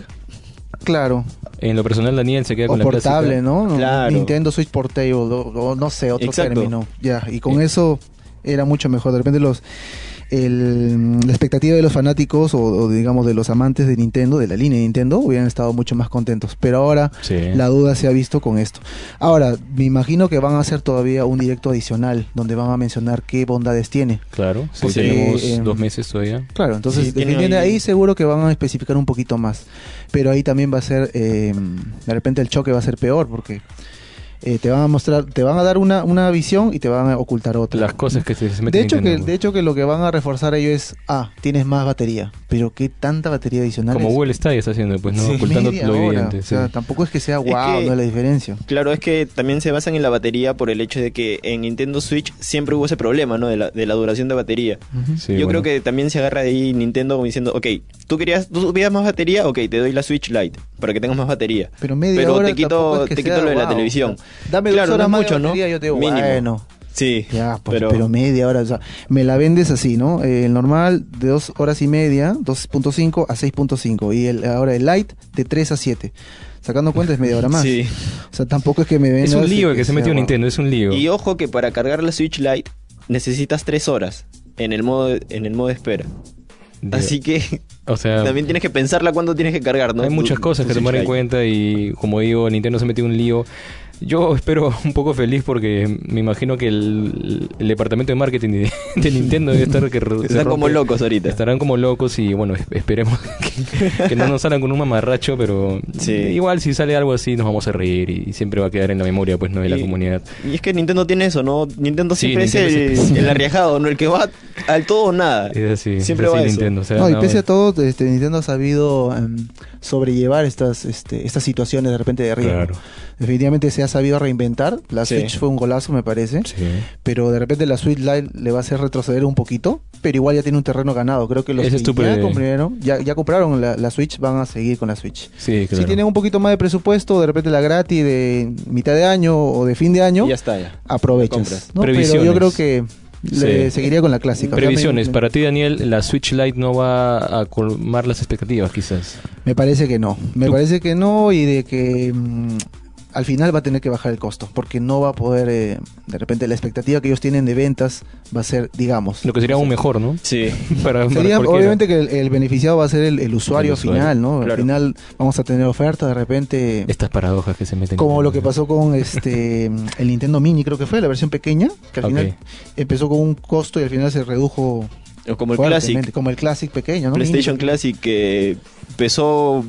Speaker 5: Claro.
Speaker 3: En lo personal, Daniel se queda
Speaker 5: O
Speaker 3: con la
Speaker 5: portable. ¿no? No,
Speaker 4: Claro.
Speaker 5: Nintendo Switch Portable, o, o no sé, otro
Speaker 4: Exacto.
Speaker 5: término. Ya, y con
Speaker 3: Eh.
Speaker 5: eso era mucho mejor. De repente los el- la expectativa de los fanáticos o, o digamos de los amantes de Nintendo, de la línea de Nintendo, hubieran estado mucho más contentos. Pero ahora
Speaker 3: Sí.
Speaker 5: la duda se ha visto con esto. Ahora, me imagino que van a hacer todavía un directo adicional donde van a mencionar qué bondades tiene.
Speaker 3: Claro, sí,
Speaker 5: Porque,
Speaker 3: tenemos
Speaker 5: eh,
Speaker 3: dos meses todavía.
Speaker 5: Claro, entonces
Speaker 4: Sí, tiene
Speaker 5: definitivamente ahí...
Speaker 4: ahí-
Speaker 5: seguro que van a especificar un poquito más. Pero ahí también va a ser, eh, de repente el choque va a ser peor porque eh, te van a mostrar, te van a dar una, una visión y te van a ocultar otra.
Speaker 3: Las cosas que se, se
Speaker 5: de
Speaker 3: meten
Speaker 5: hecho,
Speaker 3: en
Speaker 5: que, de hecho que lo que van a reforzar ellos es, ah, tienes más batería, pero ¿qué tanta batería adicional
Speaker 3: Como
Speaker 5: es?
Speaker 3: Google está haciendo, pues, ¿no?
Speaker 4: Sí.
Speaker 3: Ocultando lo
Speaker 5: hora.
Speaker 3: evidente.
Speaker 5: O sea,
Speaker 3: sí.
Speaker 5: tampoco es que sea
Speaker 4: Es
Speaker 5: wow,
Speaker 4: que-
Speaker 5: no es la diferencia.
Speaker 4: Claro, es que también se basan en la batería por el hecho de que en Nintendo Switch siempre hubo ese problema, ¿no? De la, de la duración de batería.
Speaker 3: Sí,
Speaker 4: Yo
Speaker 3: bueno.
Speaker 4: creo que también se agarra de ahí Nintendo como diciendo, ok, tú querías, tú querías más batería, ok, te doy la Switch Lite para que tengas más batería.
Speaker 5: Pero media
Speaker 4: Pero
Speaker 5: hora
Speaker 4: te quito,
Speaker 5: tampoco es que
Speaker 4: te
Speaker 5: sea,
Speaker 4: quito lo de la televisión.
Speaker 5: dame
Speaker 4: Claro,
Speaker 5: dos horas
Speaker 4: no
Speaker 5: más
Speaker 4: es
Speaker 5: de
Speaker 4: mucho, ¿no?
Speaker 5: batería, yo te digo,
Speaker 4: Mínimo.
Speaker 5: bueno.
Speaker 4: Sí,
Speaker 5: Ya, pues, pero,
Speaker 4: pero,
Speaker 5: media hora, o sea, me la vendes así, ¿no? Eh, el normal de dos horas y media, 2.5 a 6.5, y el, ahora el light de 3 a 7. Sacando cuenta es media hora más.
Speaker 4: Sí.
Speaker 5: O sea, tampoco es que me vendas...
Speaker 3: Es un lío el que se metió
Speaker 5: wow.
Speaker 3: Nintendo, es un lío.
Speaker 4: Y ojo que para cargar la Switch Lite necesitas tres horas en el modo, en el modo de espera. Así que
Speaker 3: O sea,
Speaker 4: también tienes que pensarla cuándo tienes que cargar, ¿no?
Speaker 3: hay muchas cosas
Speaker 4: tu
Speaker 3: que tomar en cuenta y como digo, Nintendo se metió un lío. Yo espero un poco feliz porque me imagino que el, el departamento de marketing de, de Nintendo debe estar que
Speaker 4: Están como locos ahorita.
Speaker 3: Estarán como locos y bueno, es- esperemos que, que no nos salgan con un mamarracho, pero
Speaker 4: Sí.
Speaker 3: igual si sale algo así nos vamos a reír y siempre va a quedar en la memoria pues no de la comunidad.
Speaker 4: Y es que Nintendo tiene eso, ¿no? Nintendo
Speaker 3: Sí,
Speaker 4: siempre
Speaker 3: Nintendo
Speaker 4: es el,
Speaker 3: siempre-
Speaker 4: el arriesgado, ¿no? El que va al todo o nada.
Speaker 3: Es así,
Speaker 4: Siempre
Speaker 3: es así
Speaker 4: va eso.
Speaker 3: Nintendo. o sea,
Speaker 5: No, y pese a todo, este, Nintendo ha sabido em, sobrellevar estas, este, estas situaciones de repente de riesgo.
Speaker 3: Claro.
Speaker 5: Definitivamente se ha sabido reinventar. La
Speaker 4: Sí.
Speaker 5: Switch fue un golazo, me parece.
Speaker 3: Sí.
Speaker 5: Pero de repente la Switch Lite le va a hacer retroceder un poquito. Pero igual ya tiene un terreno ganado. Creo que los
Speaker 3: Ese
Speaker 5: que ya compraron, ya, ya compraron la, la Switch van a seguir con la Switch.
Speaker 3: Sí, claro.
Speaker 5: Si tienen un poquito más de presupuesto, de repente la gratis de mitad de año o de fin de año,
Speaker 4: ya está, ya.
Speaker 5: aprovechas. ¿no? Pero yo creo que le
Speaker 3: Sí.
Speaker 5: seguiría con la clásica. O sea,
Speaker 3: Previsiones,
Speaker 5: me-
Speaker 3: para ti Daniel, la Switch Lite no va a colmar las expectativas quizás.
Speaker 5: Me parece que no. Me
Speaker 3: ¿Tú?
Speaker 5: parece que no y de que mm, al final va a tener que bajar el costo, porque no va a poder, eh, de repente la expectativa que ellos tienen de ventas va a ser, digamos,
Speaker 3: Lo que sería aún mejor, ¿no?
Speaker 4: Sí.
Speaker 3: Para, para
Speaker 5: Sería, obviamente que el, el beneficiado va a ser el, el usuario,
Speaker 3: El usuario,
Speaker 5: final, ¿no? Al final vamos a tener oferta de repente,
Speaker 3: Estas paradojas que se meten.
Speaker 5: como lo que pasó con este el Nintendo Mini, creo que fue la versión pequeña, que al final empezó con un costo y al final se redujo
Speaker 4: Como el Classic.
Speaker 5: como el Classic pequeño, ¿no?
Speaker 4: PlayStation
Speaker 5: Mini.
Speaker 4: Classic que empezó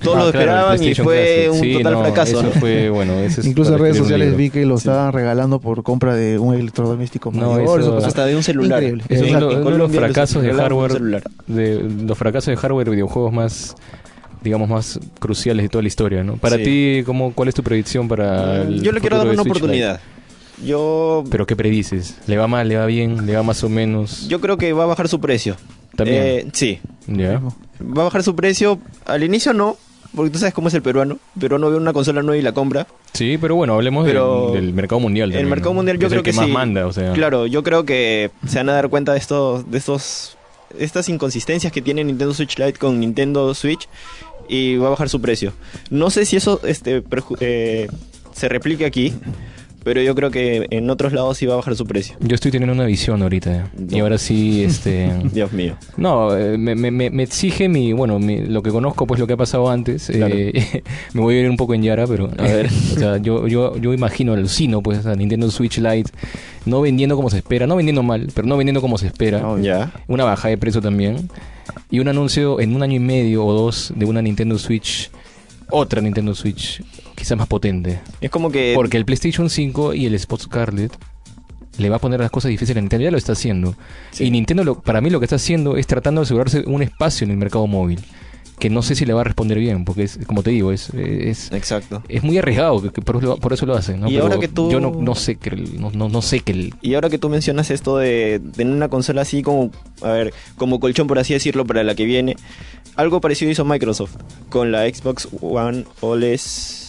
Speaker 4: todos
Speaker 3: Ah,
Speaker 4: lo
Speaker 3: claro,
Speaker 4: esperaban y fue
Speaker 3: Classic.
Speaker 4: un
Speaker 3: Sí,
Speaker 4: total
Speaker 3: no,
Speaker 4: fracaso.
Speaker 3: Eso
Speaker 4: ¿no?
Speaker 3: fue, bueno, ese es
Speaker 5: Incluso en redes sociales vi que lo
Speaker 4: Sí.
Speaker 5: estaban regalando por compra de un electrodoméstico
Speaker 3: No,
Speaker 5: mayor.
Speaker 3: eso-.
Speaker 4: Hasta de un celular.
Speaker 5: Increíble.
Speaker 3: Esos son
Speaker 5: Exacto.
Speaker 3: los- de fracasos de hardware, de los fracasos de hardware de videojuegos más, digamos, más cruciales de toda la historia, ¿no? Para
Speaker 4: Sí.
Speaker 3: ti, ¿cómo, ¿cuál es tu predicción para el
Speaker 4: Yo le quiero dar una oportunidad. Yo?
Speaker 3: ¿Pero qué predices? ¿Le va mal, le va bien, le va más o menos?
Speaker 4: yo creo que va a bajar su precio.
Speaker 3: También.
Speaker 4: Eh, sí,
Speaker 3: ¿Ya?
Speaker 4: va a bajar su precio. Al inicio no, porque tú sabes cómo es el peruano. El peruano ve una consola nueva y la compra.
Speaker 3: Sí, pero bueno, hablemos del-
Speaker 4: Pero
Speaker 3: del, mercado mundial.
Speaker 4: el mercado
Speaker 3: ¿no?
Speaker 4: mundial yo
Speaker 3: es
Speaker 4: creo
Speaker 3: el que,
Speaker 4: que
Speaker 3: más
Speaker 4: sí.
Speaker 3: manda, o sea.
Speaker 4: Claro, yo creo que se van a dar cuenta de estos, de estos, estas inconsistencias que tiene Nintendo Switch Lite con Nintendo Switch y va a bajar su precio. No sé si eso este, eh, se replique aquí, pero yo creo que en otros lados sí va a bajar su precio.
Speaker 3: Yo estoy teniendo una visión ahorita. Y
Speaker 4: No.
Speaker 3: ahora sí, este...
Speaker 4: Dios mío.
Speaker 3: No, eh, me, me, me- exige mi, bueno, mi- lo que conozco, pues lo que ha pasado antes.
Speaker 4: Claro.
Speaker 3: Eh, me voy a ir un poco en Yara, pero
Speaker 4: A ver.
Speaker 3: o sea, yo, yo, yo imagino, alucino, pues a Nintendo Switch Lite no vendiendo como se espera, no vendiendo mal, pero no vendiendo como se espera.
Speaker 4: Ya.
Speaker 3: Una baja de precio también. Y un anuncio en un año y medio o dos de una Nintendo Switch, otra Nintendo Switch, quizás más potente.
Speaker 4: Es como que...
Speaker 3: Porque el PlayStation 5 y el Xbox Scarlet le va a poner las cosas difíciles a Nintendo. Ya lo está haciendo.
Speaker 4: Sí.
Speaker 3: Y Nintendo, lo- para mí, lo que está haciendo es tratando de asegurarse un espacio en el mercado móvil. Que no sé si le va a responder bien, porque es, como te digo, es, es,
Speaker 4: Exacto.
Speaker 3: es muy arriesgado, que, por, eso, por eso lo hacen. ¿no?
Speaker 4: Y
Speaker 3: Pero
Speaker 4: ahora que tú-
Speaker 3: Yo no, no sé que el- no, no, no sé que el,
Speaker 4: Y ahora que tú mencionas esto de tener una consola así como, a ver, como colchón por así decirlo para la que viene, algo parecido hizo Microsoft con la Xbox One es-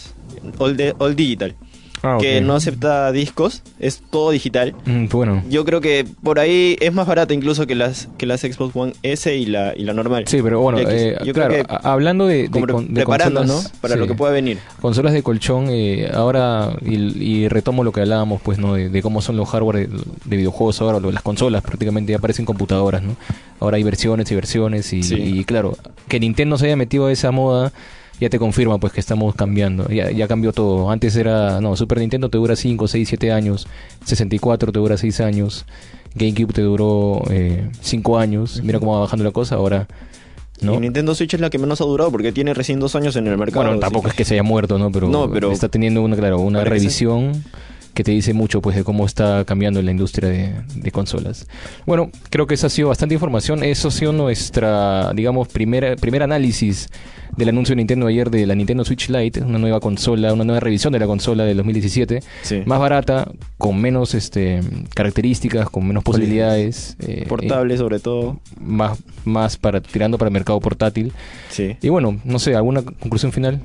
Speaker 4: All, de- All Digital,
Speaker 3: Ah,
Speaker 4: que
Speaker 3: ok.
Speaker 4: no acepta discos, es todo digital.
Speaker 3: Mm, bueno.
Speaker 4: Yo creo que por ahí es más barata incluso que las que las Xbox One S y la y la normal.
Speaker 3: Sí, pero bueno, eh,
Speaker 4: Yo creo
Speaker 3: claro,
Speaker 4: que
Speaker 3: a- hablando de, de con- de
Speaker 4: preparando, ¿no?
Speaker 3: consolas,
Speaker 4: Para
Speaker 3: sí.
Speaker 4: lo que pueda venir.
Speaker 3: Consolas de colchón, eh, ahora, y, y retomo lo que hablábamos, pues, ¿no? De, de cómo son los hardware de, de videojuegos ahora, las consolas prácticamente ya parecen computadoras, ¿no? Ahora hay versiones y versiones, y,
Speaker 4: Sí.
Speaker 3: y claro, que Nintendo se haya metido a esa moda, ya te confirma, pues, que estamos cambiando. Ya, ya cambió todo. Antes era, no, Super Nintendo te dura 5, 6, 7 años, 64 te dura 6 años, GameCube te duró 5 años, mira cómo va bajando la cosa, ahora... ¿no?
Speaker 4: Y Nintendo Switch es la que menos ha durado porque tiene recién dos años en el mercado.
Speaker 3: Bueno, tampoco es que se haya muerto, ¿no? Pero,
Speaker 4: No, pero-
Speaker 3: está teniendo una, claro, una revisión que te dice mucho pues de cómo está cambiando la industria de, de consolas. Bueno, creo que esa ha sido bastante información. Eso ha sido nuestra, digamos, primera, primer análisis del anuncio de Nintendo ayer de la Nintendo Switch Lite, una nueva consola, una nueva revisión de la consola del 2017,
Speaker 4: Sí.
Speaker 3: más barata, con menos este características, con menos posibilidades, eh,
Speaker 4: Portable sobre todo.
Speaker 3: más, más para tirando para el mercado portátil.
Speaker 4: Sí.
Speaker 3: Y bueno, no sé, ¿alguna conclusión final?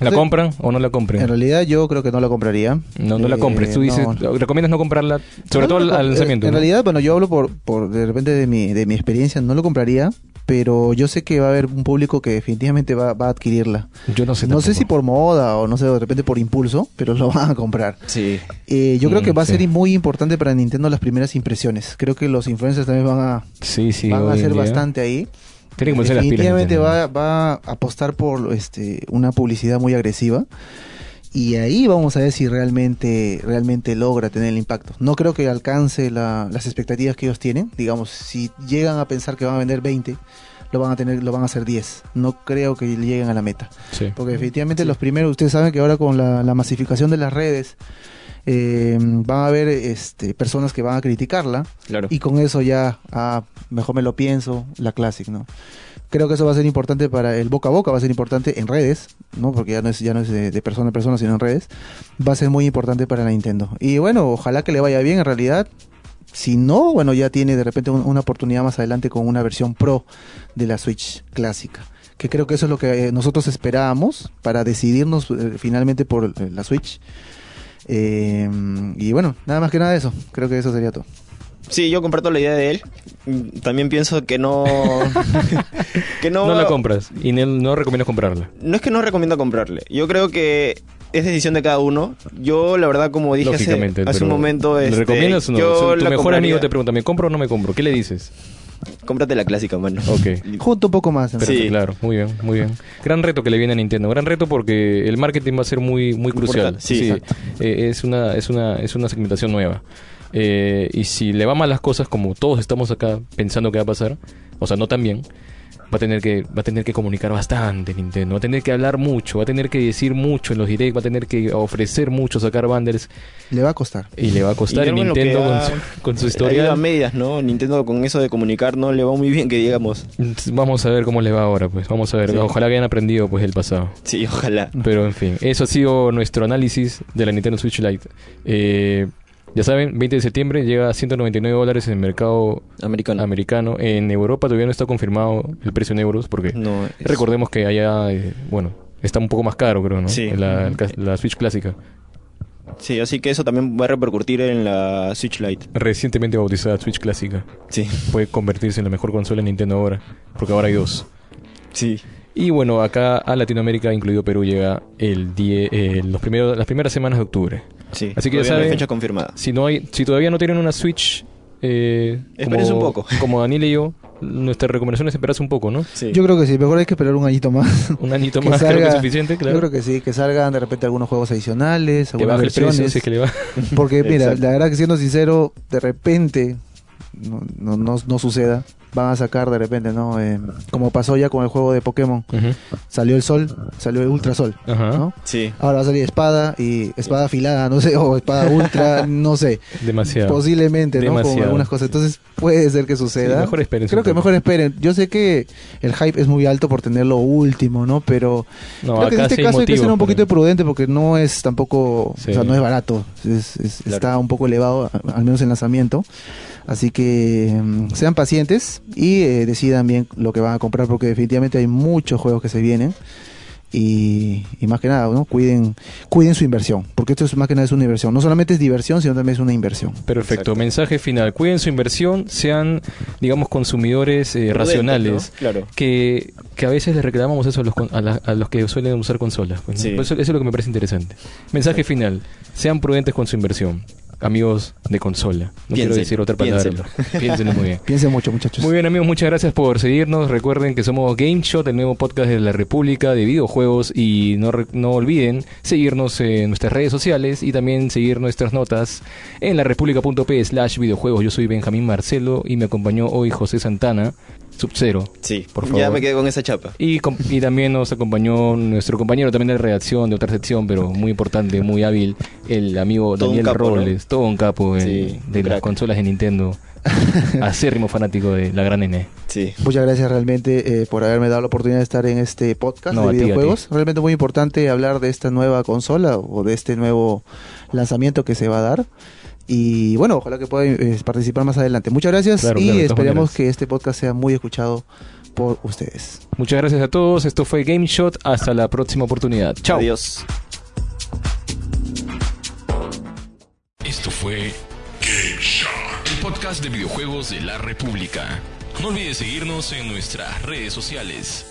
Speaker 3: ¿La
Speaker 5: Sí.
Speaker 3: compran o no la compren?
Speaker 5: En realidad yo creo que no la compraría.
Speaker 3: No, no la
Speaker 5: Eh,
Speaker 3: compres. Tú dices,
Speaker 5: no.
Speaker 3: recomiendas no comprarla, sobre
Speaker 5: No,
Speaker 3: todo
Speaker 5: no,
Speaker 3: al, al
Speaker 5: eh,
Speaker 3: lanzamiento.
Speaker 5: En
Speaker 3: ¿no?
Speaker 5: realidad, bueno, yo hablo por, por de repente de mi, de mi experiencia, no lo compraría, pero yo sé que va a haber un público que definitivamente va, va a adquirirla.
Speaker 3: yo no sé.
Speaker 5: No sé si por moda o no sé, de repente por impulso, pero lo van a comprar.
Speaker 4: Sí.
Speaker 5: Eh, yo creo
Speaker 3: Mm,
Speaker 5: que va a
Speaker 3: sí.
Speaker 5: ser muy importante para Nintendo las primeras impresiones. Creo que los influencers también van a,
Speaker 3: Sí, sí.
Speaker 5: van a hacer
Speaker 3: día.
Speaker 5: bastante ahí.
Speaker 3: Tiene que ponerse las pilas.
Speaker 5: Definitivamente va, va a apostar por este, una publicidad muy agresiva. Y ahí vamos a ver si realmente, realmente logra tener el impacto. No creo que alcance la- las expectativas que ellos tienen. Digamos, si llegan a pensar que van a vender 20, lo van a tener, lo van a hacer 10. No creo que lleguen a la meta.
Speaker 3: Sí.
Speaker 5: Porque definitivamente los primeros, ustedes saben que ahora con la, la masificación de las redes, eh, van a haber este, personas que van a criticarla
Speaker 4: Claro.
Speaker 5: y con eso ya, ah, mejor me lo pienso, la Classic, ¿no? Creo que eso va a ser importante para el boca a boca, va a ser importante en redes, ¿no? Porque ya no es, ya no es de, de persona a persona, sino en redes. Va a ser muy importante para la Nintendo. Y bueno, ojalá que le vaya bien en realidad. Si no, bueno, ya tiene de repente un- una oportunidad más adelante con una versión Pro de la Switch clásica. Que creo que eso es lo que eh, nosotros esperábamos para decidirnos eh, finalmente por eh, la Switch. Eh, y bueno, nada más que nada de eso. Creo que eso sería todo.
Speaker 4: Sí, yo comparto la idea de él. También pienso que no... que no,
Speaker 3: No la compras y no, no recomiendo comprarla.
Speaker 4: No es que no recomiendo comprarle. Yo creo que es decisión de cada uno. Yo, la verdad, como dije hace, hace un momento...
Speaker 3: ¿Le
Speaker 4: este,
Speaker 3: recomiendas o no?
Speaker 4: yo
Speaker 3: Tu mejor
Speaker 4: compraría.
Speaker 3: amigo te pregunta, ¿me compro o no me compro? ¿Qué le dices?
Speaker 4: Cómprate la clásica, mano.
Speaker 3: Ok.
Speaker 5: Junto un poco más. en
Speaker 4: Sí.
Speaker 3: claro, muy bien, muy bien. Gran reto que le viene a Nintendo, gran reto porque el marketing va a ser muy, muy crucial.
Speaker 4: Importante, sí, exacto.
Speaker 3: eh, es una, es una, es una segmentación nueva. Eh, y si le va mal las cosas, como todos estamos acá pensando que va a pasar, o sea, no tan bien, va a tener que, va a tener que comunicar bastante Nintendo, va a tener que hablar mucho, va a tener que decir mucho en los directs, va a tener que ofrecer mucho, sacar bundles,
Speaker 5: Le va a costar.
Speaker 3: y le va a costar
Speaker 4: Y
Speaker 3: Nintendo con su, con su
Speaker 4: ido a
Speaker 3: historia.
Speaker 4: medias, ¿no? Nintendo con eso de comunicar no le va muy bien, que digamos.
Speaker 3: Vamos a ver cómo le va ahora, pues, vamos a ver.
Speaker 4: Sí.
Speaker 3: Ojalá que hayan aprendido pues el pasado.
Speaker 4: Sí, ojalá.
Speaker 3: Pero en fin, eso ha sido nuestro análisis de la Nintendo Switch Lite. Eh, ya saben, 20 de septiembre llega a 199 dólares en el mercado
Speaker 4: Americano.
Speaker 3: americano. En Europa todavía no está confirmado el precio en euros porque
Speaker 4: No, es-
Speaker 3: recordemos que allá, eh, bueno, está un poco más caro, creo, ¿no?
Speaker 4: Sí.
Speaker 3: La, la Switch clásica,
Speaker 4: Sí, así que eso también va a repercutir en la Switch Lite.
Speaker 3: recientemente bautizada Switch clásica.
Speaker 4: Sí.
Speaker 3: Puede convertirse en la mejor consola de Nintendo ahora, porque ahora hay dos.
Speaker 4: Sí.
Speaker 3: Y bueno, acá a Latinoamérica, incluido Perú, llega el 10, eh, los primeros, las primeras semanas de octubre.
Speaker 4: Sí.
Speaker 3: Así que ya
Speaker 4: no hay fecha confirmada.
Speaker 3: Si no hay, si todavía no tienen una Switch, eh,
Speaker 4: Espérense un poco.
Speaker 3: Como Daniel y yo, nuestra recomendación es esperarse un poco, ¿no?
Speaker 4: Sí.
Speaker 5: Yo creo que sí, mejor hay que esperar un añito más.
Speaker 3: Un añito
Speaker 5: Que
Speaker 3: más creo que es suficiente, claro.
Speaker 5: Yo creo que sí, que salgan de repente algunos juegos adicionales,
Speaker 3: que
Speaker 5: algunas
Speaker 3: precio,
Speaker 5: versiones.
Speaker 3: si es que le va.
Speaker 5: Porque mira, la verdad que siendo sincero, de repente no, no, no, no suceda. Van a sacar de repente, ¿no? Eh, como pasó ya con el juego de Pokémon. Salió el sol, salió el ultrasol,
Speaker 3: Ajá.
Speaker 5: ¿no?
Speaker 4: Sí.
Speaker 5: Ahora va a salir espada y espada afilada, no sé, o espada ultra, no sé.
Speaker 3: Demasiado.
Speaker 5: Posiblemente, ¿no? Con
Speaker 3: Demasiado.
Speaker 5: algunas cosas. Entonces puede ser que suceda.
Speaker 3: Sí, mejor esperen
Speaker 5: Creo que mejor esperen. Yo sé que el hype es muy alto por tener lo último, ¿no? Pero
Speaker 3: No,
Speaker 5: creo que en este
Speaker 3: sí hay
Speaker 5: caso hay que ser un poquito
Speaker 3: pero-
Speaker 5: prudente porque no es tampoco,
Speaker 3: Sí.
Speaker 5: o sea, no es barato. Es- es-
Speaker 4: Claro.
Speaker 5: Está un poco elevado, al menos en lanzamiento. Así que mm, sean pacientes y eh, decidan bien lo que van a comprar porque definitivamente hay muchos juegos que se vienen. Y, y más que nada, ¿no? Cuiden, cuiden su inversión, porque esto es más que nada es una inversión. No solamente es diversión, sino también es una inversión.
Speaker 3: Perfecto.
Speaker 4: Exacto.
Speaker 3: Mensaje final. Cuiden su inversión, sean, digamos, consumidores eh, racionales.
Speaker 4: ¿no? Claro.
Speaker 3: Que, que a veces les reclamamos eso a los, con- a, la- a los que suelen usar consolas. pues, ¿no?
Speaker 4: Sí.
Speaker 3: Pues eso, eso es lo que me parece interesante. Mensaje final. Sean prudentes con su inversión. Amigos de consola. No quiero decir otra palabra.
Speaker 4: piénsenlo.
Speaker 3: Piénsenlo muy bien.
Speaker 5: Piensen mucho, muchachos.
Speaker 3: Muy bien amigos, muchas gracias por seguirnos. Recuerden que somos GameShot, el nuevo podcast de la República de videojuegos y no, re- no olviden seguirnos en nuestras redes sociales y también seguir nuestras notas en la república.p slash videojuegos. Yo soy Benjamín Marcelo y me acompañó hoy José Santana, Sub-Zero.
Speaker 4: Sí.
Speaker 3: Por
Speaker 4: Ya
Speaker 3: favor.
Speaker 4: me quedé con esa chapa.
Speaker 3: Y, com- y también nos acompañó nuestro compañero también de redacción de otra sección, pero muy importante, muy hábil, el amigo
Speaker 4: Todo
Speaker 3: Daniel
Speaker 4: capo, ¿no?
Speaker 3: Robles, todo un capo
Speaker 4: Sí,
Speaker 3: de las consolas de Nintendo, acérrimo fanático de la gran N.
Speaker 4: Sí.
Speaker 5: Muchas gracias realmente eh, por haberme dado la oportunidad de estar en este podcast
Speaker 3: No,
Speaker 5: de
Speaker 3: ti,
Speaker 5: videojuegos. Realmente muy importante hablar de esta nueva consola o de este nuevo lanzamiento que se va a dar. Y bueno, ojalá que puedan eh, participar más adelante. Muchas gracias
Speaker 3: Claro,
Speaker 5: y
Speaker 3: claro, maneras.
Speaker 5: que este podcast sea muy escuchado por ustedes.
Speaker 3: Muchas gracias a todos. Esto fue Game Shot. Hasta la próxima oportunidad. Chao.
Speaker 4: Adiós.
Speaker 1: Esto fue
Speaker 2: Game Shot.
Speaker 1: el podcast de videojuegos de la República. No olvides seguirnos en nuestras redes sociales.